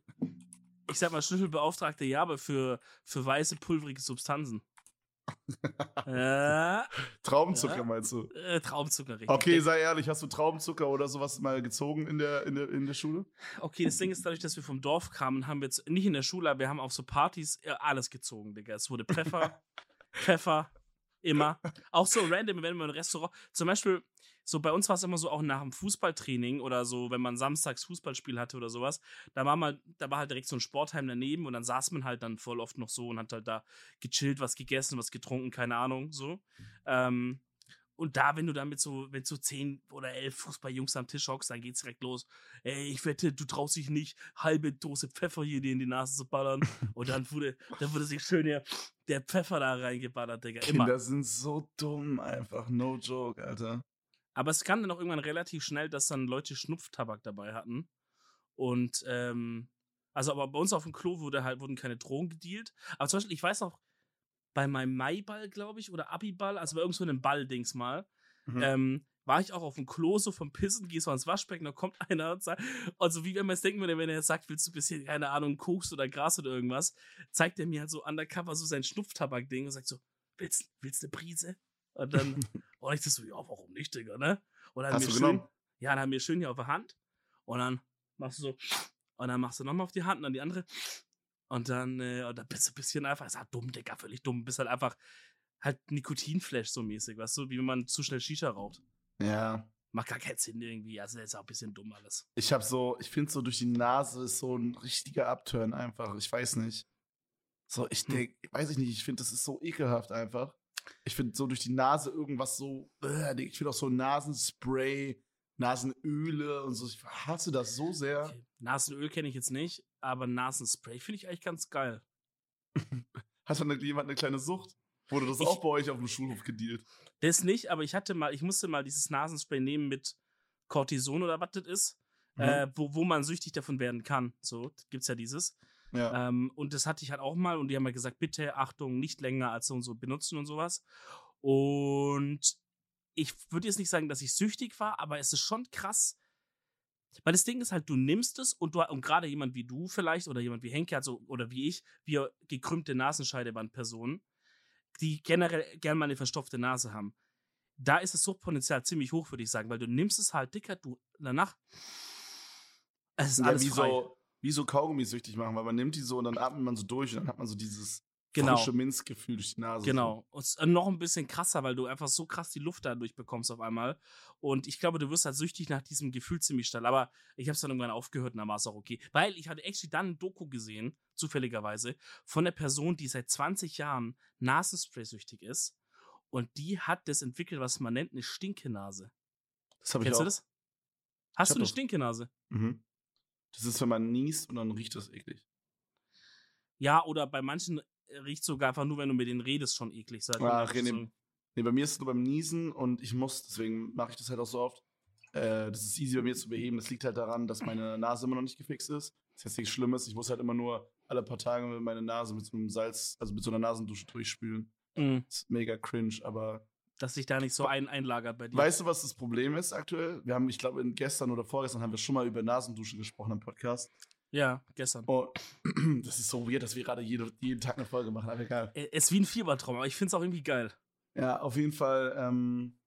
Ich sag mal Schnüffelbeauftragte, ja, aber für, für weiße, pulverige Substanzen äh, Traubenzucker meinst du? Äh, Traubenzucker, richtig. Okay, sei ehrlich, hast du Traubenzucker oder sowas mal gezogen in der, in der, in der Schule? Okay, das Ding ist, dadurch, dass wir vom Dorf kamen, haben wir jetzt nicht in der Schule, aber wir haben auf so Partys äh, alles gezogen, Digga. Es wurde Pfeffer, Pfeffer, immer. Auch so random, wenn wir im Restaurant, zum Beispiel, so bei uns war es immer so auch nach dem Fußballtraining oder so, wenn man samstags Fußballspiel hatte oder sowas, da war mal, da war halt direkt so ein Sportheim daneben und dann saß man halt dann voll oft noch so und hat halt da gechillt, was gegessen, was getrunken, keine Ahnung, so. Ähm, und da, wenn du dann mit so, wenn so zehn oder elf Fußballjungs am Tisch hockst, dann geht's direkt los. Ey, ich wette, du traust dich nicht, halbe Dose Pfeffer hier dir in die Nase zu ballern. Und dann wurde, dann wurde sich schön der, der Pfeffer da reingeballert, Digga. Immer. Kinder sind so dumm, einfach. No joke, Alter. Aber es kam dann auch irgendwann relativ schnell, dass dann Leute Schnupftabak dabei hatten. Und, ähm, also aber bei uns auf dem Klo wurde halt, wurden keine Drogen gedealt. Aber zum Beispiel, ich weiß noch, bei meinem Maiball, glaube ich, oder Abiball, also bei irgend so einem Ball-Dings mal, mhm. ähm, war ich auch auf dem Klo so vom Pissen, gehst so ans Waschbecken, da kommt einer und sagt, also wie wenn man es denken würde, wenn er sagt, willst du ein bisschen, keine Ahnung, Koks oder Gras oder irgendwas, zeigt er mir halt so undercover so sein Schnupftabak-Ding und sagt so, willst, willst du eine Prise? Und dann, und ich so, ja, warum nicht, Digga, ne? Und dann Hast du schön, Ja, dann haben wir schön hier auf der Hand. Und dann machst du so, und dann machst du nochmal auf die Hand und dann die andere. Und dann, äh, und dann bist du ein bisschen einfach, ist halt dumm, Digga, völlig dumm. Bist halt einfach halt Nikotinflash so mäßig, weißt du, wie wenn man zu schnell Shisha raucht. Ja. Macht gar keinen Sinn irgendwie. Also, ist auch ein bisschen dumm alles. Ich hab so, ich finde so durch die Nase ist so ein richtiger Upturn einfach. Ich weiß nicht. So, ich denke, hm. weiß ich nicht, ich finde, das ist so ekelhaft einfach. Ich finde so durch die Nase irgendwas so, äh, ich finde auch so Nasenspray, Nasenöle und so. Ich hasse das so sehr. Okay. Nasenöl kenne ich jetzt nicht, aber Nasenspray finde ich eigentlich ganz geil. Hat dann jemand eine kleine Sucht? Wurde das ich, auch bei euch auf dem Schulhof gedealt? Das nicht, aber ich hatte mal, ich musste mal dieses Nasenspray nehmen mit Cortison oder was das ist, mhm. äh, wo, wo man süchtig davon werden kann. So, gibt's ja dieses. Ja. Ähm, und das hatte ich halt auch mal und die haben mir gesagt, bitte Achtung, nicht länger als so und so benutzen und sowas. Und ich würde jetzt nicht sagen, dass ich süchtig war, aber es ist schon krass. Weil das Ding ist halt, du nimmst es und du, und gerade jemand wie du vielleicht oder jemand wie Henke, also, oder wie ich, wir gekrümmte Nasenscheidewandpersonen, die generell gerne mal eine verstopfte Nase haben. Da ist das Suchtpotenzial ziemlich hoch, würde ich sagen, weil du nimmst es halt dicker, du danach. Es ist ja, alles wie frei. so wie so Kaugummi süchtig machen, weil man nimmt die so und dann atmet man so durch und dann hat man so dieses genau. frische Minzgefühl durch die Nase. Genau. Und noch ein bisschen krasser, weil du einfach so krass die Luft dadurch bekommst auf einmal. Und ich glaube, du wirst halt süchtig nach diesem Gefühl ziemlich schnell. Aber ich habe es dann irgendwann aufgehört und dann war es auch okay. Weil ich hatte actually dann ein Doku gesehen, zufälligerweise, von einer Person, die seit 20 Jahren Nasenspray-süchtig ist. Und die hat das entwickelt, was man nennt, eine Stinkenase. Das habe ich Kennst auch. du das? Hast du eine Stinkenase? Mhm. Das ist, wenn man niest und dann riecht das eklig. Ja, oder bei manchen riecht sogar einfach nur, wenn du mit denen redest, schon eklig. So, Ach, nee, so nee, bei mir ist es nur beim Niesen und ich muss, deswegen mache ich das halt auch so oft. Äh, das ist easy bei mir zu beheben. Das liegt halt daran, dass meine Nase immer noch nicht gefixt ist. Das ist jetzt nichts Schlimmes. Ich muss halt immer nur alle paar Tage meine Nase mit so einem Salz, also mit so einer Nasendusche durchspülen. Mhm. Das ist mega cringe, aber dass sich da nicht so ein einlagert bei dir. Weißt du, was das Problem ist aktuell? Wir haben, ich glaube, gestern oder vorgestern haben wir schon mal über Nasenduschen gesprochen im Podcast. Ja, gestern. Oh, das ist so weird, dass wir gerade jede, jeden Tag eine Folge machen, aber egal. Es ist wie ein Fiebertraum, aber ich finde es auch irgendwie geil. Ja, auf jeden Fall, ähm,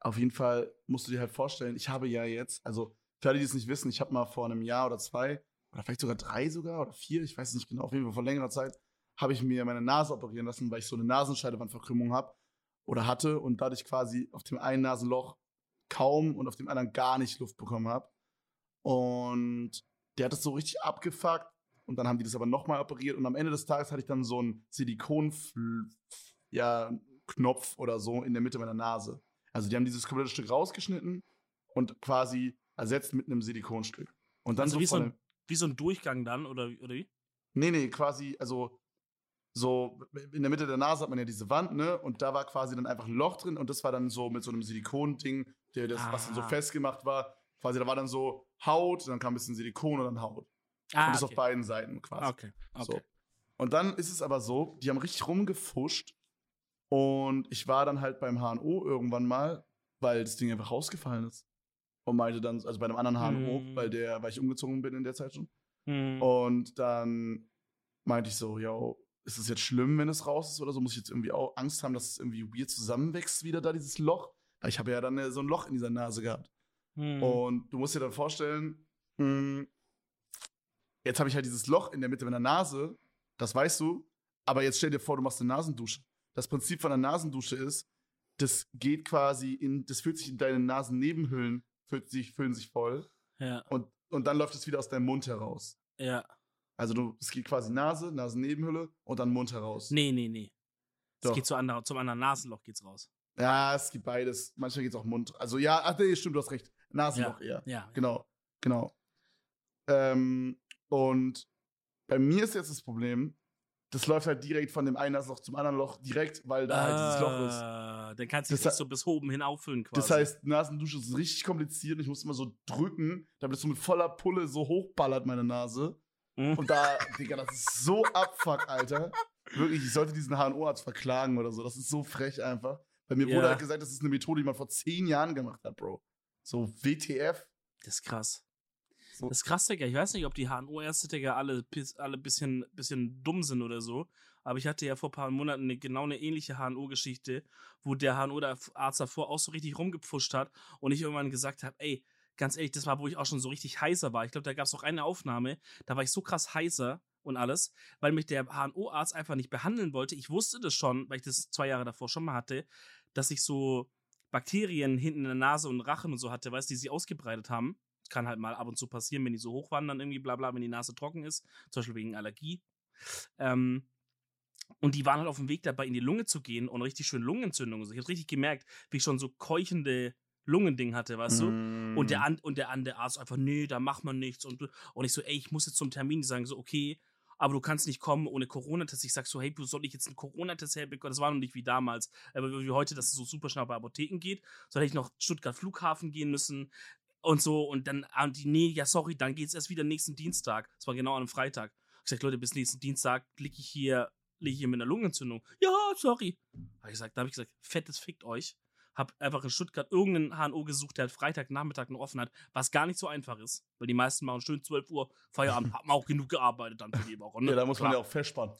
auf jeden Fall musst du dir halt vorstellen, ich habe ja jetzt, also für alle, die es nicht wissen, ich habe mal vor einem Jahr oder zwei, oder vielleicht sogar drei sogar, oder vier, ich weiß nicht genau, auf jeden Fall vor längerer Zeit, habe ich mir meine Nase operieren lassen, weil ich so eine Nasenscheidewandverkrümmung habe oder hatte und dadurch quasi auf dem einen Nasenloch kaum und auf dem anderen gar nicht Luft bekommen habe. Und der hat das so richtig abgefuckt und dann haben die das aber nochmal operiert und am Ende des Tages hatte ich dann so einen Silikon ja, Knopf oder so in der Mitte meiner Nase. Also die haben dieses komplette Stück rausgeschnitten und quasi ersetzt mit einem Silikonstück. Und dann also so, wie, so ein, wie so ein Durchgang dann oder, oder wie? Nee, nee, quasi, also so in der Mitte der Nase hat man ja diese Wand, ne? Und da war quasi dann einfach ein Loch drin und das war dann so mit so einem Silikon-Ding, der das, was dann so Ah. festgemacht war. Quasi, da war dann so Haut, dann kam ein bisschen Silikon und dann Haut. Ah, und das okay. auf beiden Seiten quasi. okay. okay. So. Und dann ist es aber so, die haben richtig rumgefuscht. Und ich war dann halt beim HNO irgendwann mal, weil das Ding einfach rausgefallen ist. Und meinte dann, also bei einem anderen HNO, Mhm. weil der, weil ich umgezogen bin in der Zeit schon. Hm. Und dann meinte ich so, yo, ist es jetzt schlimm, wenn es raus ist oder so? Muss ich jetzt irgendwie auch Angst haben, dass es irgendwie weird zusammenwächst wieder da, dieses Loch? Weil ich habe ja dann äh, so ein Loch in dieser Nase gehabt. Hm. Und du musst dir dann vorstellen, mh, jetzt habe ich halt dieses Loch in der Mitte meiner Nase, das weißt du, aber jetzt stell dir vor, du machst eine Nasendusche. Das Prinzip von einer Nasendusche ist, das geht quasi in, das füllt sich in deine Nasennebenhüllen, füllt sich, füllen sich voll Ja, und, und dann läuft es wieder aus deinem Mund heraus. ja. Also du, es geht quasi Nase, Nasennebenhülle und dann Mund heraus. Nee, nee, nee. Es Doch. geht zu anderen, zum anderen Nasenloch geht's raus. Ja, es gibt beides. Manchmal geht es auch Mund. Also ja, ach nee, stimmt, du hast recht. Nasenloch eher. Ja. Genau, genau. Ähm, und bei mir ist jetzt das Problem, das läuft halt direkt von dem einen Nasenloch zum anderen Loch direkt, weil da halt dieses Loch ist. Ah, Dann kannst du Das dich he- so bis oben hin auffüllen quasi. Das heißt, Nasendusche ist richtig kompliziert. Ich muss immer so drücken, damit es so mit voller Pulle so hochballert, meine Nase. Mhm. Und da, Digga, das ist so abfuck, Alter. Wirklich, ich sollte diesen HNO-Arzt verklagen oder so. Das ist so frech einfach. Bei mir Ja. wurde halt gesagt, das ist eine Methode, die man vor zehn Jahren gemacht hat, Bro. So WTF. Das ist krass. So. Das ist krass, Digga. Ich weiß nicht, ob die HNO-Ärzte, Digga, alle, alle bisschen, bisschen dumm sind oder so. Aber ich hatte ja vor ein paar Monaten eine, genau eine ähnliche HNO-Geschichte, wo der HNO-Arzt davor auch so richtig rumgepfuscht hat und ich irgendwann gesagt habe, ey, ganz ehrlich, das war, wo ich auch schon so richtig heißer war. Ich glaube, da gab es auch eine Aufnahme, da war ich so krass heißer und alles, weil mich der HNO-Arzt einfach nicht behandeln wollte. Ich wusste das schon, weil ich das zwei Jahre davor schon mal hatte, dass ich so Bakterien hinten in der Nase und Rachen und so hatte, weißt du, die sich ausgebreitet haben. Kann halt mal ab und zu passieren, wenn die so hochwandern, irgendwie bla bla, wenn die Nase trocken ist, zum Beispiel wegen Allergie. Ähm, und die waren halt auf dem Weg dabei, in die Lunge zu gehen und richtig schön Lungenentzündung. und So. Ich habe richtig gemerkt, wie ich schon so keuchende Lungending hatte, weißt du? Mm. Und der, an, und der andere Arzt einfach, nee, da macht man nichts. Und, und ich so, ey, ich muss jetzt zum Termin. Die sagen so, okay, aber du kannst nicht kommen ohne Corona-Test. Ich sag so, hey, soll ich jetzt einen Corona-Test herbekommen? Das war noch nicht wie damals, aber wie heute, dass es so super schnell bei Apotheken geht. So hätte ich noch Stuttgart Flughafen gehen müssen und so. Und dann, ah, und die, nee, ja, sorry, dann geht's erst wieder nächsten Dienstag. Das war genau an einem Freitag. Ich sag, Leute, bis nächsten Dienstag liege ich hier, liege ich hier mit einer Lungenentzündung. Ja, sorry. Hab ich gesagt, da habe ich gesagt, fettes fickt euch. Hab einfach in Stuttgart irgendeinen HNO gesucht, der halt Freitagnachmittag noch offen hat, was gar nicht so einfach ist. Weil die meisten machen schön 12 Uhr Feierabend, haben auch genug gearbeitet dann für die Woche. Ne? Ja, da muss man Klar. ja auch festspannen.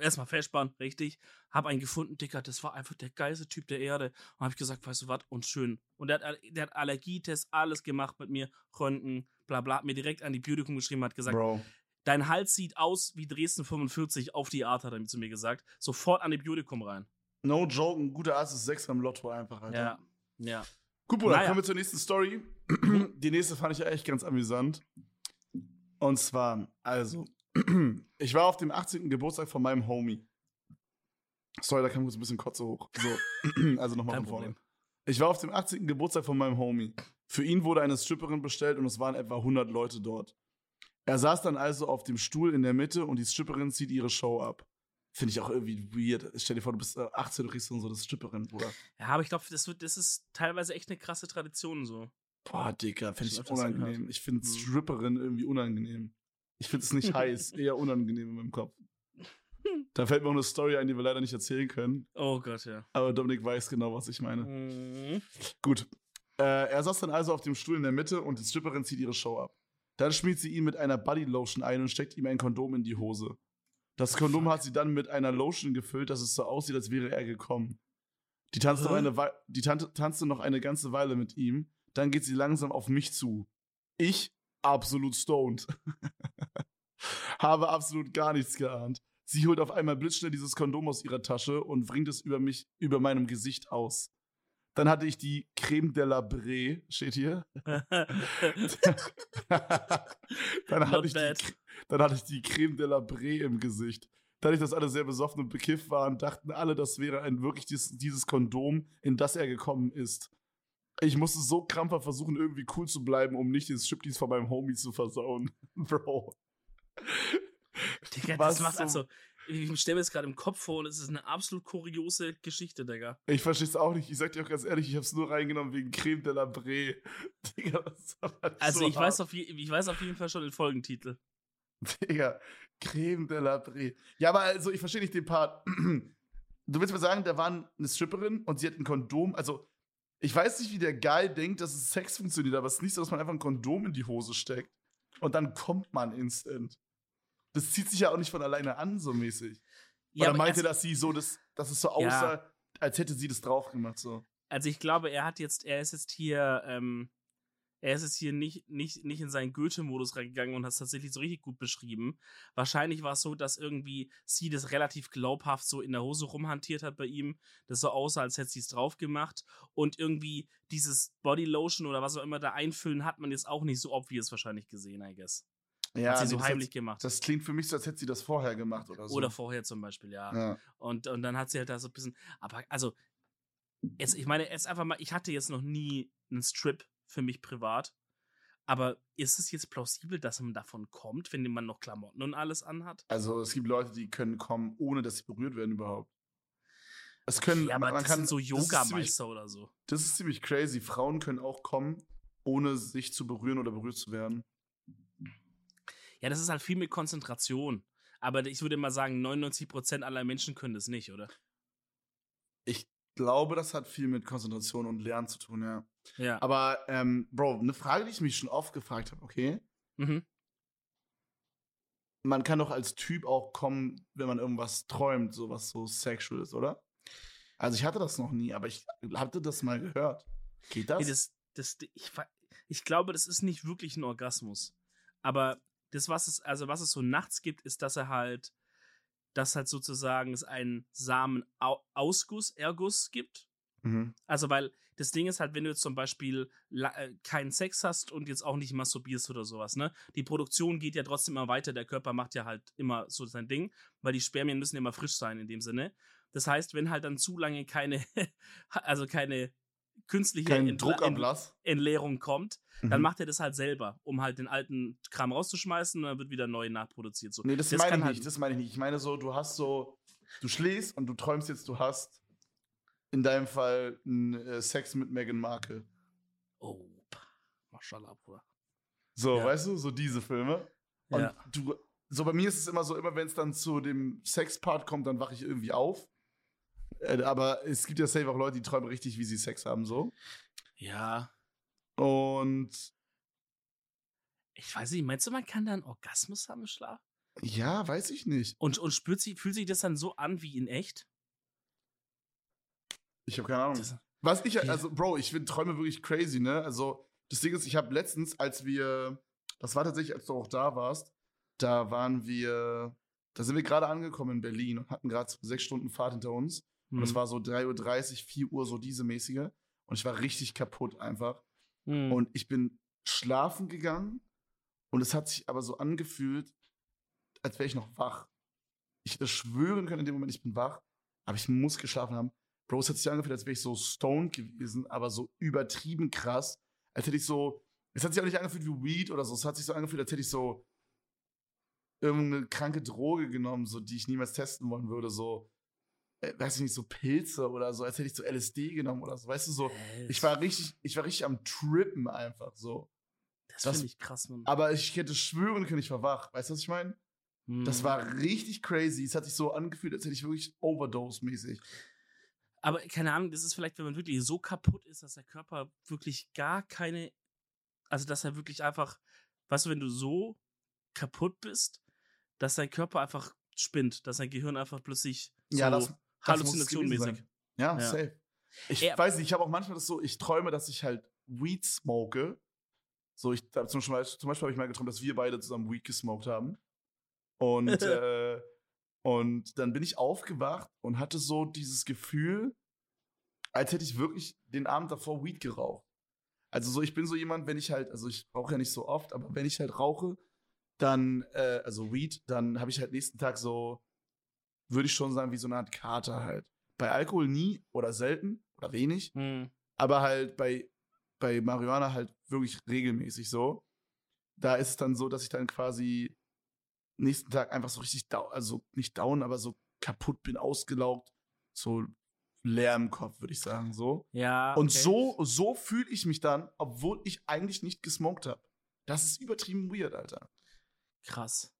Erstmal festspannen, richtig. Hab einen gefunden, Dicker, das war einfach der geilste Typ der Erde. Und hab ich gesagt, weißt du was, und schön. Und der hat, der hat Allergietest, alles gemacht mit mir, Röntgen, bla bla, hat mir direkt Antibiotikum geschrieben, hat gesagt, Bro. dein Hals sieht aus wie Dresden 45 auf die Art, hat er zu mir gesagt. Sofort Antibiotikum rein. No joke, ein guter Arzt ist sechs beim Lotto einfach, Alter. Ja, ja. Gut, Bruder, Naja. kommen wir zur nächsten Story. Die nächste fand ich ja echt ganz amüsant. Und zwar, also, ich war auf dem 18. Geburtstag von meinem Homie. Sorry, da kam kurz ein bisschen Kotze hoch. So, also nochmal von vorne. Ich war auf dem 18. Geburtstag von meinem Homie. Für ihn wurde eine Stripperin bestellt und es waren etwa 100 Leute dort. Er saß dann also auf dem Stuhl in der Mitte und die Stripperin zieht ihre Show ab. Finde ich auch irgendwie weird. Stell dir vor, du bist äh, 18, du kriegst dann so das Stripperin, Bruder. Ja, aber ich glaube, das, wird- das ist teilweise echt eine krasse Tradition so. Boah, Dicker, finde ich öfters unangenehm. Ich finde Mhm. Stripperin irgendwie unangenehm. Ich finde es nicht heiß, eher unangenehm in meinem Kopf. Da fällt mir auch eine Story ein, die wir leider nicht erzählen können. Oh Gott, ja. Aber Dominik weiß genau, was ich meine. Mhm. Gut. Äh, er saß dann also auf dem Stuhl in der Mitte und die Stripperin zieht ihre Show ab. Dann schmiert sie ihn mit einer Bodylotion ein und steckt ihm ein Kondom in die Hose. Das Kondom hat sie dann mit einer Lotion gefüllt, dass es so aussieht, als wäre er gekommen. Die tanzt, noch eine die Tante tanzte noch eine ganze Weile mit ihm. Dann geht sie langsam auf mich zu. Ich, absolut stoned. Habe absolut gar nichts geahnt. Sie holt auf einmal blitzschnell dieses Kondom aus ihrer Tasche und bringt es über mich, über meinem Gesicht aus. Dann hatte ich die Creme de la Brie, steht hier. dann, hatte ich die, dann hatte ich die Creme de la Brie im Gesicht. Dadurch, dass alle sehr besoffen und bekifft waren, dachten alle, das wäre ein wirklich dieses, dieses Kondom, in das er gekommen ist. Ich musste so krampfer versuchen, irgendwie cool zu bleiben, um nicht den Striptease von meinem Homie zu versauen. Bro. Digga, Was das macht zum- also. Ich stelle mir das gerade im Kopf vor und es ist eine absolut kuriose Geschichte, Digga. Ich verstehe es auch nicht. Ich sag dir auch ganz ehrlich, ich habe es nur reingenommen wegen Creme de la Brie. Digga, das war Also so ich, weiß auf je, ich weiß auf jeden Fall schon den Folgentitel. Digga, Creme de la Brie. Ja, aber also, ich verstehe nicht den Part. Du willst mir sagen, da war eine Stripperin und sie hat ein Kondom. Also, ich weiß nicht, wie der Guy denkt, dass es Sex funktioniert, aber es ist nicht so, dass man einfach ein Kondom in die Hose steckt und dann kommt man instant. Das zieht sich ja auch nicht von alleine an, so mäßig. Oder aber meinte, also, dass sie so, das, dass es so Ja. aussah, als hätte sie das drauf gemacht, so. also ich glaube, er hat jetzt, er ist jetzt hier, ähm, er ist jetzt hier nicht, nicht, nicht in seinen Goethe-Modus reingegangen und hat es tatsächlich so richtig gut beschrieben. Wahrscheinlich war es so, dass irgendwie sie das relativ glaubhaft so in der Hose rumhantiert hat bei ihm. Das so aussah, als hätte sie es drauf gemacht. Und irgendwie dieses Bodylotion oder was auch immer da einfüllen, hat man jetzt auch nicht so obvious wahrscheinlich gesehen, I guess. Ja, hat sie nee, so das, heimlich hat, gemacht. das klingt für mich so, als hätte sie das vorher gemacht oder so. Oder vorher zum Beispiel, ja. ja. Und, und dann hat sie halt da so ein bisschen, aber also, jetzt, ich meine, jetzt einfach mal, ich hatte jetzt noch nie einen Strip für mich privat, aber ist es jetzt plausibel, dass man davon kommt, wenn man noch Klamotten und alles anhat? Also es gibt Leute, die können kommen, ohne dass sie berührt werden überhaupt. Es können, ja, aber man, das kann, sind so Yoga-Meister oder so. das ist ziemlich crazy. Frauen können auch kommen, ohne sich zu berühren oder berührt zu werden. Ja, das ist halt viel mit Konzentration. Aber ich würde mal sagen, 99% aller Menschen können das nicht, oder? Ich glaube, das hat viel mit Konzentration und Lernen zu tun, ja. Ja. Aber, ähm, Bro, eine Frage, die ich mich schon oft gefragt habe, okay? Mhm. Man kann doch als Typ auch kommen, wenn man irgendwas träumt, so was so sexual ist, oder? Also ich hatte das noch nie, aber ich hatte das mal gehört. Geht das? Nee, das, das, ich, ich glaube, das ist nicht wirklich ein Orgasmus. Aber das, was es, also was es so nachts gibt, ist, dass er halt, dass halt sozusagen es einen Samenausguss, Erguss gibt. mhm. Also, weil das Ding ist halt, wenn du jetzt zum Beispiel äh, keinen Sex hast und jetzt auch nicht masturbierst oder sowas, ne? Die Produktion geht ja trotzdem immer weiter, der Körper macht ja halt immer so sein Ding, weil die Spermien müssen ja immer frisch sein in dem Sinne. Das heißt, wenn halt dann zu lange keine, also keine künstliche Kein Entla- Druck am Blass. Entleerung kommt, dann Mhm. macht er das halt selber, um halt den alten Kram rauszuschmeißen und dann wird wieder neu nachproduziert. So. Nee, das, Das meine ich halt- nicht. Das meine ich nicht. Ich meine so, du hast so, du schläfst und du träumst jetzt, du hast in deinem Fall einen, äh, Sex mit Meghan Markle. Oh, Mashallah, Bruder. So, Ja. weißt du, so diese Filme. Und Ja. du, so bei mir ist es immer so, immer wenn es dann zu dem Sex-Part kommt, dann wache ich irgendwie auf. Äh, aber es gibt ja safe auch Leute, die träumen richtig, wie sie Sex haben, so. Ja. Und Ich weiß nicht, meinst du, man kann da einen Orgasmus haben im Schlaf? ja, weiß ich nicht. Und, und spürt sie, fühlt sich das dann so an wie in echt? Ich habe keine Ahnung. Das, Was ich, also, Bro, ich finde Träume wirklich crazy, ne? Also, das Ding ist, ich habe letztens, als wir, das war tatsächlich, als du auch da warst, da waren wir, da sind wir gerade angekommen in Berlin und hatten gerade sechs Stunden Fahrt hinter uns. Und es Mhm. war so 3.30 Uhr, 4 Uhr, so diese mäßige. Und ich war richtig kaputt einfach. Mhm. Und ich bin schlafen gegangen und es hat sich aber so angefühlt, als wäre ich noch wach. Ich hätte schwören können in dem Moment, ich bin wach, aber ich muss geschlafen haben. Bro, es hat sich angefühlt, als wäre ich so stoned gewesen, aber so übertrieben krass. Als hätte ich so, es hat sich auch nicht angefühlt wie Weed oder so, es hat sich so angefühlt, als hätte ich so irgendeine kranke Droge genommen, so die ich niemals testen wollen würde, so, weiß ich nicht, so Pilze oder so, als hätte ich so LSD genommen oder so, weißt du, so, Äh, ich war richtig, ich war richtig am Trippen einfach so. das das- finde ich krass, Mann. Aber ich hätte schwören können, ich war wach. Weißt du, was ich meine? Das Mhm. war richtig crazy. Es hat sich so angefühlt, als hätte ich wirklich Overdose-mäßig. Aber keine Ahnung, das ist vielleicht, wenn man wirklich so kaputt ist, dass der Körper wirklich gar keine, also dass er wirklich einfach, weißt du, wenn du so kaputt bist, dass dein Körper einfach spinnt, dass dein Gehirn einfach plötzlich so Ja, das- Das halluzinationmäßig. Ja, Ja. safe. Ich Ja. weiß nicht, ich habe auch manchmal das so, ich träume, dass ich halt Weed smoke. So, ich zum Beispiel, zum Beispiel habe ich mal geträumt, dass wir beide zusammen Weed gesmoked haben. Und, äh, und dann bin ich aufgewacht und hatte so dieses Gefühl, als hätte ich wirklich den Abend davor Weed geraucht. Also so, ich bin so jemand, wenn ich halt, also ich rauche ja nicht so oft, aber wenn ich halt rauche, dann, äh, also Weed, dann habe ich halt nächsten Tag so, würde ich schon sagen, wie so eine Art Kater halt. Bei Alkohol nie oder selten oder wenig, Hm. aber halt bei, bei Marihuana halt wirklich regelmäßig so. Da ist es dann so, dass ich dann quasi nächsten Tag einfach so richtig down, also nicht down, aber so kaputt bin, ausgelaugt, so leer im Kopf, würde ich sagen, so. Ja. Und okay. so, so fühle ich mich dann, obwohl ich eigentlich nicht gesmoked habe. Das ist übertrieben weird, Alter. Krass.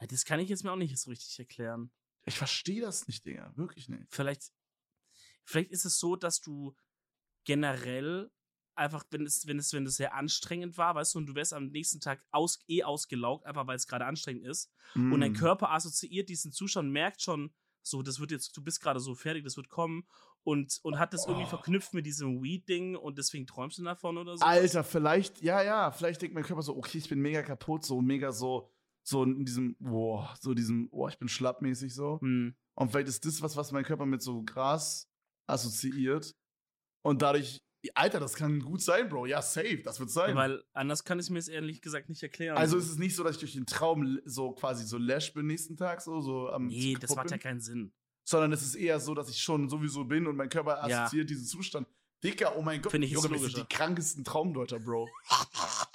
Ja, das kann ich jetzt mir auch nicht so richtig erklären. Ich verstehe das nicht, Digga. Wirklich nicht. Vielleicht, vielleicht ist es so, dass du generell einfach, wenn es, wenn es, wenn es sehr anstrengend war, weißt du, und du wärst am nächsten Tag aus, eh ausgelaugt, einfach weil es gerade anstrengend ist. Und dein Mm. Körper assoziiert diesen Zustand, merkt schon, so, das wird jetzt, du bist gerade so fertig, das wird kommen und, und hat das irgendwie Oh. verknüpft mit diesem Weed-Ding und deswegen träumst du davon oder so. Alter, vielleicht, ja, ja, vielleicht denkt mein Körper so, okay, ich bin mega kaputt, so mega so, so in diesem, boah, so diesem, boah, ich bin schlappmäßig so. Hm. Und vielleicht ist das was, was mein Körper mit so Gras assoziiert. Und dadurch, Alter, das kann gut sein, Bro. Ja, safe, das wird sein. Weil anders kann ich es mir jetzt ehrlich gesagt nicht erklären. also ist es nicht so, dass ich durch den Traum so quasi so lash bin nächsten Tag, so, so am nee, das macht ja keinen Sinn. Sondern es ist eher so, dass ich schon sowieso bin und mein Körper Ja. assoziiert diesen Zustand. Dicker, oh mein Gott, Finde ich Junge, wir sind die krankesten Traumdeuter, Bro.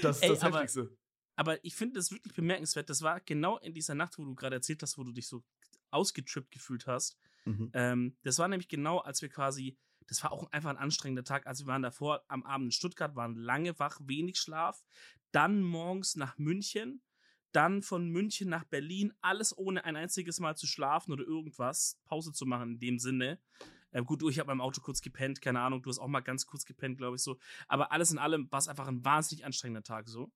Das ist Ey, das Heftigste. Aber ich finde das wirklich bemerkenswert. Das war genau in dieser Nacht, wo du gerade erzählt hast, wo du dich so ausgetrippt gefühlt hast. Mhm. Ähm, das war nämlich genau, als wir quasi, das war auch einfach ein anstrengender Tag. Also wir waren davor am Abend in Stuttgart, waren lange wach, wenig Schlaf. Dann morgens nach München. Dann von München nach Berlin. Alles ohne ein einziges Mal zu schlafen oder irgendwas. Pause zu machen in dem Sinne. Ähm, gut, du, ich habe beim Auto kurz gepennt, keine Ahnung. Du hast auch mal ganz kurz gepennt, glaube ich so. Aber alles in allem war es einfach ein wahnsinnig anstrengender Tag so.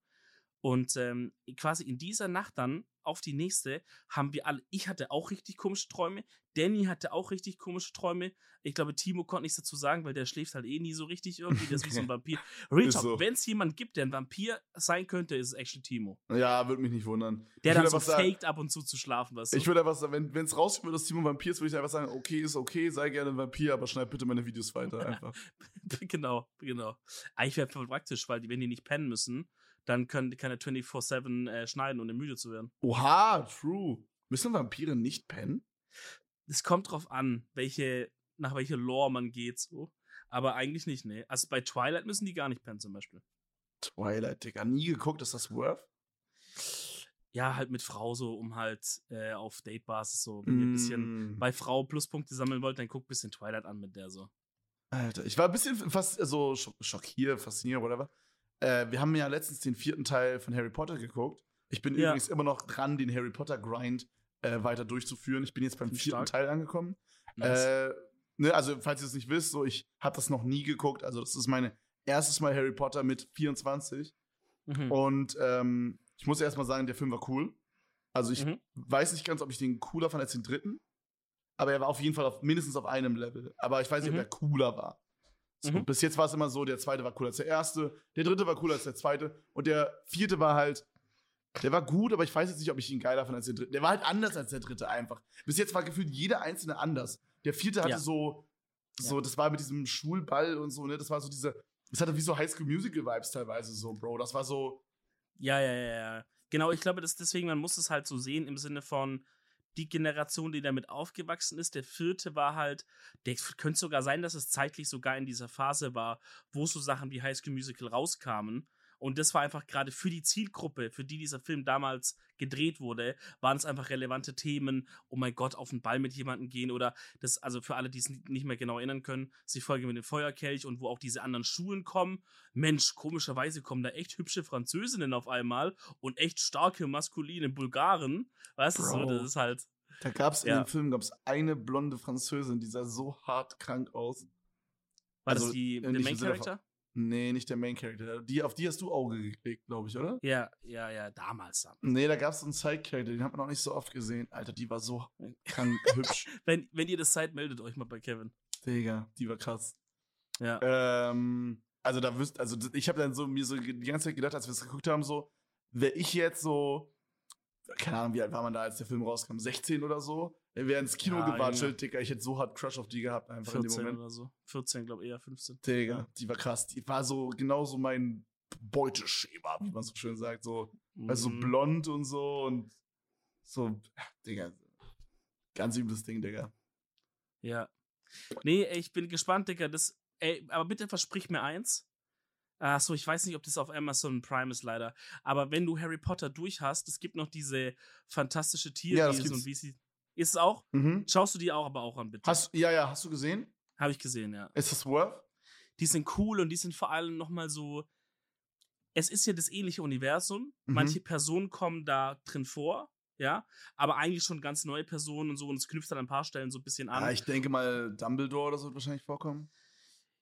Und ähm, quasi in dieser Nacht dann auf die nächste haben wir alle, ich hatte auch richtig komische Träume, Danny hatte auch richtig komische Träume. Ich glaube, Timo konnte nichts dazu sagen, weil der schläft halt eh nie so richtig irgendwie. Der ist wie so ein Vampir. Talk, so. wenn es jemand gibt, der ein Vampir sein könnte, ist es actually Timo. Ja, würde mich nicht wundern. Der ich dann so einfach sagen, faked ab und zu zu schlafen, weißt du? Ich würde einfach sagen, wenn es rauskommt, dass Timo Vampir ist, würde ich einfach sagen, okay, ist okay, sei gerne ein Vampir, aber schneid bitte meine Videos weiter einfach. genau, genau. Eigentlich wäre voll praktisch, weil die, wenn die nicht pennen müssen, dann können, kann er 24-7 äh, schneiden, ohne müde zu werden. Oha, true. Müssen Vampire nicht pennen? Es kommt drauf an, welche, nach welcher Lore man geht, so. Aber eigentlich nicht, nee. Also bei Twilight müssen die gar nicht pennen, zum Beispiel. Twilight, Digga. Nie geguckt, ist das Worth? Ja, halt mit Frau so, um halt äh, auf Date-Basis so, wenn ihr ein bisschen Mm. bei Frau Pluspunkte sammeln wollt, dann guckt ein bisschen Twilight an mit der so. Alter, ich war ein bisschen fast so scho- schockiert, fasziniert, whatever. Äh, wir haben ja letztens den vierten Teil von Harry Potter geguckt. Ich bin Ja. übrigens immer noch dran, den Harry Potter Grind äh, weiter durchzuführen. Ich bin jetzt beim vierten stark. Teil angekommen. Nice. Äh, ne, also, falls ihr es nicht wisst, so, ich habe das noch nie geguckt. Also, das ist mein erstes Mal Harry Potter mit 24. mhm. Und ähm, ich muss erst mal sagen, der Film war cool. Also, ich Mhm. weiß nicht ganz, ob ich den cooler fand als den dritten. Aber er war auf jeden Fall auf, mindestens auf einem Level. Aber ich weiß nicht, Mhm. ob er cooler war. So, Mhm. Bis jetzt war es immer so, der zweite war cooler als der erste, der dritte war cooler als der zweite und der vierte war halt, der war gut, aber ich weiß jetzt nicht, ob ich ihn geiler fand als der dritte. Der war halt anders als der dritte einfach. Bis jetzt war gefühlt jeder einzelne anders. Der vierte hatte Ja. so, so, das war mit diesem Schulball und so, ne, das war so diese, das hatte wie so High School Musical Vibes teilweise so, Bro. Das war so, Ja, ja, ja, ja. Genau, ich glaube, dass deswegen, man muss es halt so sehen im Sinne von die Generation, die damit aufgewachsen ist. Der vierte war halt, der könnte sogar sein, dass es zeitlich sogar in dieser Phase war, wo so Sachen wie High School Musical rauskamen. Und das war einfach gerade für die Zielgruppe, für die dieser Film damals gedreht wurde, waren es einfach relevante Themen. Oh mein Gott, auf den Ball mit jemandem gehen oder das, also für alle, die es nicht mehr genau erinnern können, sie folgen mit dem Feuerkelch und wo auch diese anderen Schulen kommen. Mensch, komischerweise kommen da echt hübsche Französinnen auf einmal und echt starke maskuline Bulgaren. Weißt du, so, das ist halt. da gab's in Ja. dem Film gab's eine blonde Französin, die sah so hart krank aus. War Also, das die, der Main Character? Nee, nicht der Main Character. Die, auf die hast du Auge gekriegt, glaube ich, oder? Ja, ja, ja, damals dann. Nee, da gab es einen Side-Character, den hat man auch nicht so oft gesehen. Alter, die war so krank hübsch. Wenn, wenn ihr das seid, meldet euch mal bei Kevin. Digga, die war krass. Ja. Ähm, also da wüsst, also ich habe dann so mir so die ganze Zeit gedacht, als wir es geguckt haben, so, wäre ich jetzt so, keine Ahnung, wie alt war man da, als der Film rauskam, 16 oder so, wäre ins Kino Ja, gewatschelt, Digga, ich hätte so hart Crush auf die gehabt, einfach in dem 14 Moment. oder so. 14, glaube eher 15. Digga, die war krass. Die war so genauso mein Beuteschema, wie man so schön sagt, so, also so Mhm. blond und so und so, Digga, ganz übles Ding, Digga. Ja. Nee, ich bin gespannt, Digga. Das, ey, aber bitte versprich mir eins. Ach so, ich weiß nicht, ob das auf Amazon Prime ist, leider. Aber wenn du Harry Potter durch hast, es gibt noch diese fantastische Ja, Tierwesen gibt's. und wie sie. Ist es auch? Mhm. Schaust du die auch aber auch an, bitte? Hast, ja, ja, hast du gesehen? Habe ich gesehen, ja. Ist das worth? Die sind cool und die sind vor allem nochmal so. Es ist ja das ähnliche Universum. Mhm. Manche Personen kommen da drin vor, ja. Aber eigentlich schon ganz neue Personen und so. Und es knüpft dann an ein paar Stellen so ein bisschen an. Ja, ich denke mal, Dumbledore oder so wird wahrscheinlich vorkommen.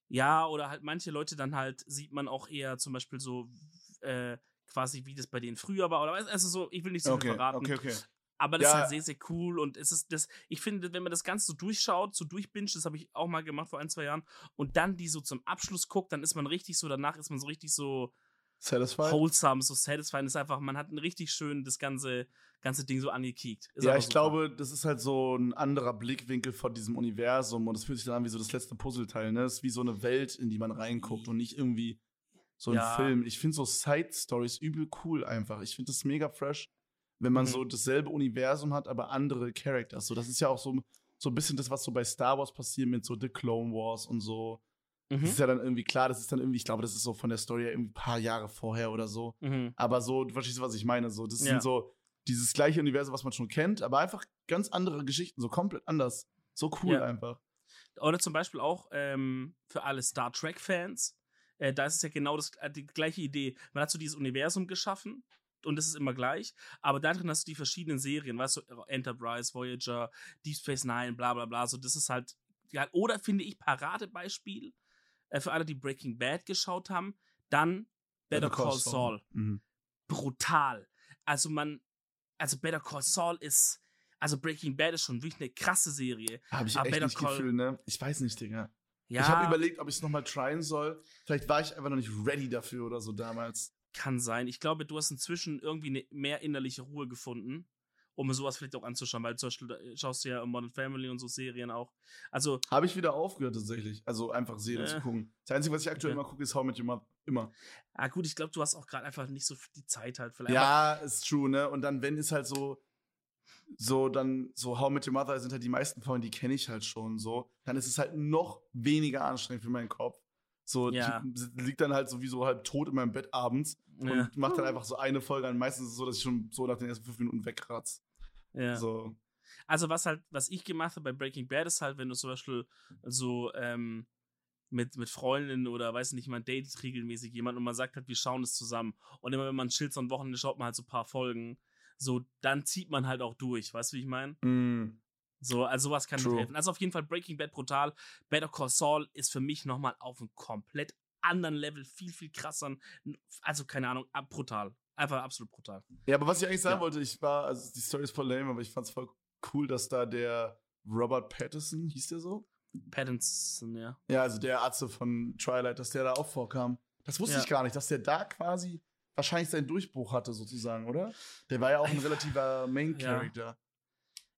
Ja, oder halt manche Leute dann halt sieht man auch eher zum Beispiel so äh, quasi wie das bei denen früher war oder also so, ich will nicht so viel Okay, verraten, okay, okay. aber das ist Ja. halt sehr, sehr cool und es ist das, ich finde, wenn man das Ganze so durchschaut, so durchbinscht, das habe ich auch mal gemacht vor ein, zwei Jahren und dann die so zum Abschluss guckt, dann ist man richtig so, danach ist man so richtig so Satisfied? wholesome, so satisfying, ist einfach, man hat ein richtig schön das ganze, ganze Ding so angekickt. Ist ja, ich super. glaube, das ist halt so ein anderer Blickwinkel von diesem Universum und es fühlt sich dann an wie so das letzte Puzzleteil, ne? Es ist wie so eine Welt, in die man reinguckt und nicht irgendwie so ein Ja. Film. Ich finde so Side-Stories übel cool einfach. Ich finde das mega fresh, wenn man Mhm. so dasselbe Universum hat, aber andere Characters. So, das ist ja auch so, so ein bisschen das, was so bei Star Wars passiert mit so The Clone Wars und so. Das Mhm. ist ja dann irgendwie klar, das ist dann irgendwie, ich glaube, das ist so von der Story irgendwie ein paar Jahre vorher oder so. Mhm. Aber so, du verstehst, was ich meine. So, das Ja. sind so dieses gleiche Universum, was man schon kennt, aber einfach ganz andere Geschichten, so komplett anders. So cool Ja. einfach. Oder zum Beispiel auch ähm, für alle Star Trek-Fans. Äh, da ist es ja genau das, äh, die gleiche Idee. Man hat so dieses Universum geschaffen und das ist immer gleich, aber da drin hast du die verschiedenen Serien, weißt du, Enterprise, Voyager, Deep Space Nine, bla bla bla. So, das ist halt, ja, oder finde ich Paradebeispiel äh, für alle, die Breaking Bad geschaut haben, dann Better, Call, Saul. Mhm. Brutal. Also man, also Better Call Saul ist, also Breaking Bad ist schon wirklich eine krasse Serie. Habe ich Aber echt Better nicht Call- Gefühl, ne? Ich weiß nicht, Digga. Ja, Ich habe überlegt, ob ich es nochmal tryen soll. Vielleicht war ich einfach noch nicht ready dafür oder so damals. Kann sein. Ich glaube, du hast inzwischen irgendwie ne, mehr innerliche Ruhe gefunden, um sowas vielleicht auch anzuschauen, weil zum Beispiel da schaust du ja Modern Family und so Serien auch. Also, Habe ich wieder aufgehört tatsächlich. Also einfach Serien Äh. zu gucken. Das Einzige, was ich aktuell Okay. immer gucke, ist How Met Your Mother. Immer. ah gut, ich glaube, du hast auch gerade einfach nicht so die Zeit halt vielleicht. Ja, ist true, ne? Und dann, wenn ist halt so, so dann, so How Met Your Mother sind halt die meisten Folgen, die kenne ich halt schon so. Dann ist es halt noch weniger anstrengend für meinen Kopf. So, Ja. die, liegt dann halt sowieso halb tot in meinem Bett abends ja, und macht dann einfach so eine Folge an. Meistens ist es so, dass ich schon so nach den ersten fünf Minuten wegkratze. Ja. So. Also was halt, was ich gemacht habe bei Breaking Bad ist halt, wenn du zum Beispiel so ähm, mit, mit Freundinnen oder weiß nicht, man datet regelmäßig jemand und man sagt halt, wir schauen es zusammen. Und immer wenn man chillt so ein Wochenende, schaut man halt so ein paar Folgen. So, dann zieht man halt auch durch, weißt du, wie ich meine? Mm. So, also sowas kann True. helfen. Also auf jeden Fall Breaking Bad brutal. Better Call Saul ist für mich nochmal auf einem komplett anderen Level, viel, viel krasser. Also keine Ahnung, brutal. Einfach absolut brutal. Ja, aber was ich eigentlich sagen Ja. wollte, ich war, also die Story ist voll lame, aber ich fand's voll cool, dass da der Robert Pattinson, hieß der so? Pattinson, ja. Ja, also der Arzt von Twilight, dass der da auch vorkam. Das wusste Ja. ich gar nicht, dass der da quasi wahrscheinlich seinen Durchbruch hatte, sozusagen, oder? Der war ja auch ein relativer Main Ja.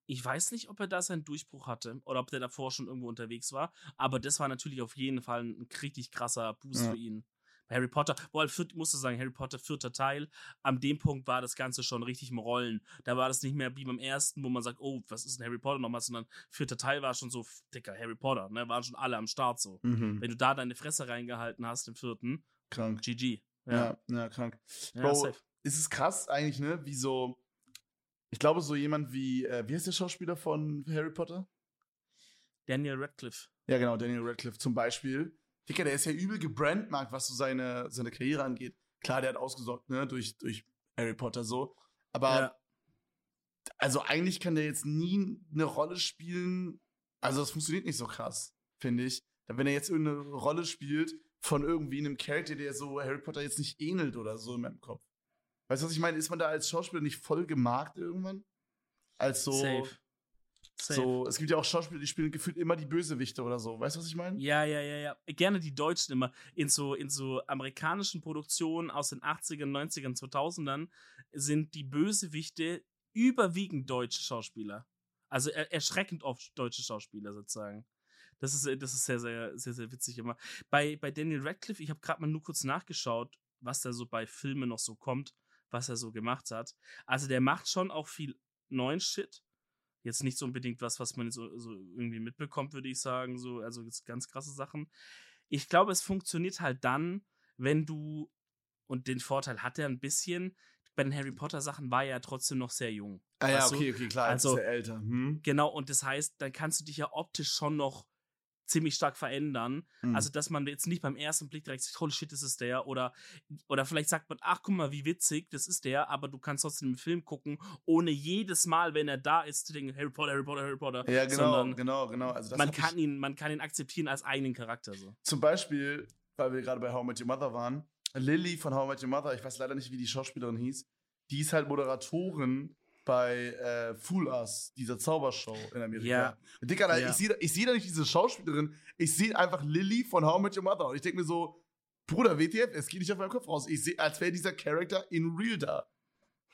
Ich weiß nicht, ob er da seinen Durchbruch hatte oder ob der davor schon irgendwo unterwegs war, aber das war natürlich auf jeden Fall ein richtig krasser Boost Ja. für ihn. Harry Potter, boah, musst du sagen, Harry Potter vierter Teil, an dem Punkt war das Ganze schon richtig im Rollen. Da war das nicht mehr wie beim ersten, wo man sagt, oh, was ist denn Harry Potter nochmal, sondern vierter Teil war schon so, dicker Harry Potter, ne, waren schon alle am Start so. Mhm. Wenn du da deine Fresse reingehalten hast im vierten, Krank. GG. Ja, ja, krank. ja Bro, safe. ist es krass eigentlich, ne? Wie so. Ich glaube, so jemand wie, äh, wie heißt der Schauspieler von Harry Potter? Daniel Radcliffe. Ja, genau, Daniel Radcliffe zum Beispiel. Dicker, der ist ja übel gebrandmarkt, was so seine, seine Karriere angeht. Klar, der hat ausgesorgt, ne, durch, durch Harry Potter so. Aber, Ja. also eigentlich kann der jetzt nie eine Rolle spielen. Also, das funktioniert nicht so krass, finde ich. Wenn er jetzt irgendeine Rolle spielt von irgendwie einem Charakter, der so Harry Potter jetzt nicht ähnelt oder so in meinem Kopf. Weißt du, was ich meine? Ist man da als Schauspieler nicht voll gemarkt irgendwann? Als so. Safe. Safe. So, es gibt ja auch Schauspieler, die spielen gefühlt immer die Bösewichte oder so. Weißt du, was ich meine? Ja, ja, ja, ja. Gerne die Deutschen immer. In so, in so amerikanischen Produktionen aus den 80ern, 90ern, 2000ern sind die Bösewichte überwiegend deutsche Schauspieler. Also er, erschreckend oft deutsche Schauspieler sozusagen. Das ist, das ist sehr, sehr, sehr, sehr witzig immer. Bei, bei Daniel Radcliffe, ich habe gerade mal nur kurz nachgeschaut, was da so bei Filmen noch so kommt, was er so gemacht hat. Also der macht schon auch viel neuen Shit. Jetzt nicht so unbedingt was, was man so, so irgendwie mitbekommt, würde ich sagen. So, also jetzt ganz krasse Sachen. Ich glaube, es funktioniert halt dann, wenn du, und den Vorteil hat er ein bisschen, bei den Harry Potter Sachen war er ja trotzdem noch sehr jung. Ah ja, okay, okay, klar. Also- Also, ist er älter. Hm? Genau, und das heißt, dann kannst du dich ja optisch schon noch ziemlich stark verändern. Hm. Also, dass man jetzt nicht beim ersten Blick direkt sagt, holy shit, das ist der. Oder, oder vielleicht sagt man, ach, guck mal, wie witzig, das ist der. Aber du kannst trotzdem den Film gucken, ohne jedes Mal, wenn er da ist, zu denken, Harry Potter, Harry Potter, Harry Potter. ja, genau, sondern genau, genau. Also man, kann ihn, man kann ihn akzeptieren als eigenen Charakter. So. Zum Beispiel, weil wir gerade bei How I Met Your Mother waren, Lily von How I Met Your Mother, ich weiß leider nicht, wie die Schauspielerin hieß, die ist halt Moderatorin bei äh, Fool Us, dieser Zaubershow in Amerika. Ja. Da, Ja. ich sehe ich seh da nicht diese Schauspielerin, ich sehe einfach Lily von How I Met Your Mother und ich denke mir so, Bruder, WTF, es geht nicht auf meinem Kopf raus. Ich sehe, als wäre dieser Charakter in real da.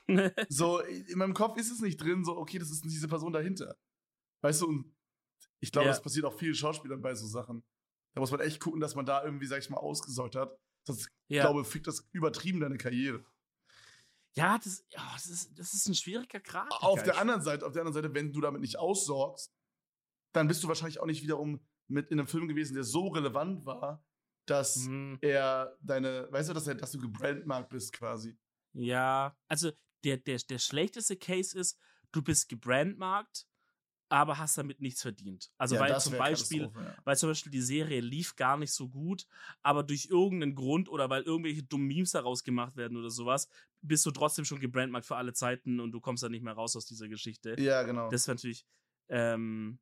So, in meinem Kopf ist es nicht drin, so, okay, das ist diese Person dahinter. Weißt du, und ich glaube, Ja. das passiert auch vielen Schauspielern bei so Sachen. Da muss man echt gucken, dass man da irgendwie, sag ich mal, ausgesorgt hat. Sonst, ja. glaube fickt das übertrieben deine Karriere. Ja, das, ja das, ist, das ist ein schwieriger Grad. Auf der anderen Seite, auf der anderen Seite, wenn du damit nicht aussorgst, dann bist du wahrscheinlich auch nicht wiederum mit in einem Film gewesen, der so relevant war, dass Mhm. er deine, weißt du, dass, er, dass du gebrandmarkt bist quasi. Ja, also der, der, der schlechteste Case ist, du bist gebrandmarkt, aber hast damit nichts verdient. Also Ja, weil zum Beispiel, ja. weil zum Beispiel die Serie lief gar nicht so gut, aber durch irgendeinen Grund oder weil irgendwelche dummen Memes daraus gemacht werden oder sowas, bist du trotzdem schon gebrandmarkt für alle Zeiten und du kommst dann nicht mehr raus aus dieser Geschichte. Ja, genau. Das wäre natürlich, ähm,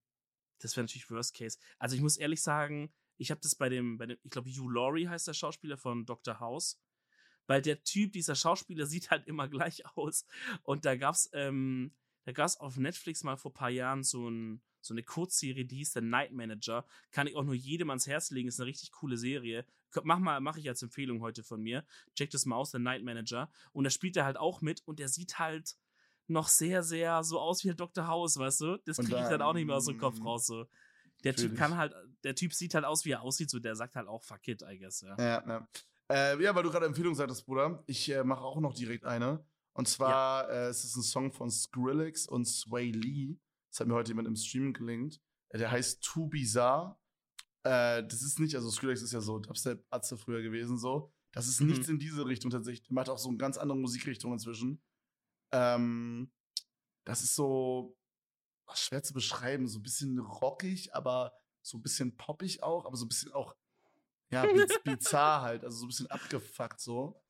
das wäre natürlich Worst Case. Also ich muss ehrlich sagen, ich habe das bei dem, bei dem, ich glaube, Hugh Laurie heißt der Schauspieler von Dr. House, weil der Typ, dieser Schauspieler sieht halt immer gleich aus. Und da gab's, ähm, da gab's auf Netflix mal vor ein paar Jahren so, ein, so eine Kurzserie, die hieß The Night Manager. Kann ich auch nur jedem ans Herz legen, ist eine richtig coole Serie. Mach mal, mache ich als Empfehlung heute von mir. Check das mal aus, The Night Manager. Und da spielt er halt auch mit und der sieht halt noch sehr, sehr so aus wie Dr. House, weißt du? Das kriege ich dann auch nicht mehr aus dem Kopf raus. So. Der Typ kann halt, der Typ sieht halt aus, wie er aussieht, so der sagt halt auch fuck it, I guess, ja. Ja, ja. Äh, ja, weil du gerade Empfehlung sagtest, Bruder. Ich äh, mache auch noch direkt eine. Und zwar äh, es ist ein Song von Skrillex und Sway Lee. Das hat mir heute jemand im Stream gelinkt. Äh, der heißt Too Bizarre. Äh, das ist nicht, also Skrillex ist ja so Dubstep-Atze früher gewesen, so. Das ist Mhm. nichts in diese Richtung tatsächlich. Der macht auch so eine ganz andere Musikrichtung inzwischen. Ähm, das ist so ach, schwer zu beschreiben, so ein bisschen rockig, aber so ein bisschen poppig auch, aber so ein bisschen auch ja, biz bizarr halt, also so ein bisschen abgefuckt so.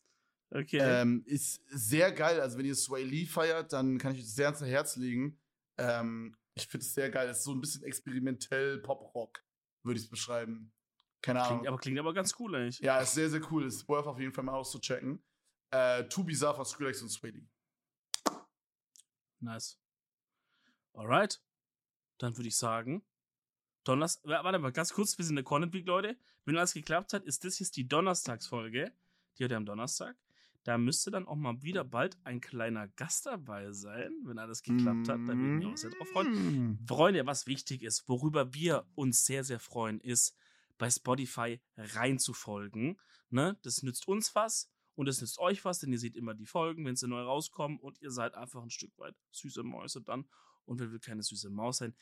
Okay. Ähm, ist sehr geil. Also, wenn ihr Sway Lee feiert, dann kann ich euch sehr ans Herz legen. Ähm, ich finde es sehr geil. Es ist so ein bisschen experimentell Pop-Rock, würde ich es beschreiben. Keine Ahnung. klingt, aber klingt aber ganz cool eigentlich. ja, ist sehr, sehr cool. Ist worth auf jeden Fall mal auszuchecken. Äh, Too Bizarre von Skrillex und Sway Lee. Nice. Alright. Dann würde ich sagen, Donnerstag, warte mal, ganz kurz, wir sind in der Content Week, Leute. Wenn alles geklappt hat, ist das jetzt die Donnerstagsfolge, die heute am Donnerstag. Da müsste dann auch mal wieder bald ein kleiner Gast dabei sein, wenn alles geklappt hat. Da würde ich mich auch sehr drauf freuen. Mm. Freunde, was wichtig ist, worüber wir uns sehr, sehr freuen, ist, bei Spotify reinzufolgen. Ne? Das nützt uns was und das nützt euch was, denn ihr seht immer die Folgen, wenn sie neu rauskommen und ihr seid einfach ein Stück weit süße Mäuse dann. Und wer will keine süße Maus sein?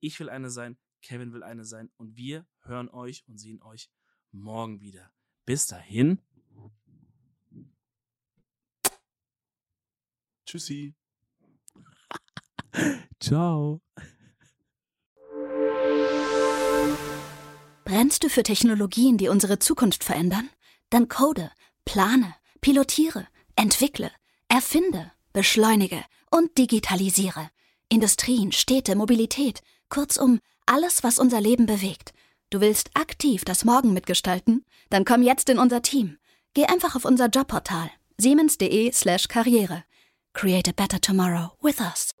Ich will eine sein, Kevin will eine sein und wir hören euch und sehen euch morgen wieder. Bis dahin. Tschüssi. Ciao. Brennst du für Technologien, die unsere Zukunft verändern? Dann code, plane, pilotiere, entwickle, erfinde, beschleunige und digitalisiere. Industrien, Städte, Mobilität, kurzum alles, was unser Leben bewegt. Du willst aktiv das Morgen mitgestalten? Dann komm jetzt in unser Team. Geh einfach auf unser Jobportal siemens.de/karriere. Create a better tomorrow with us.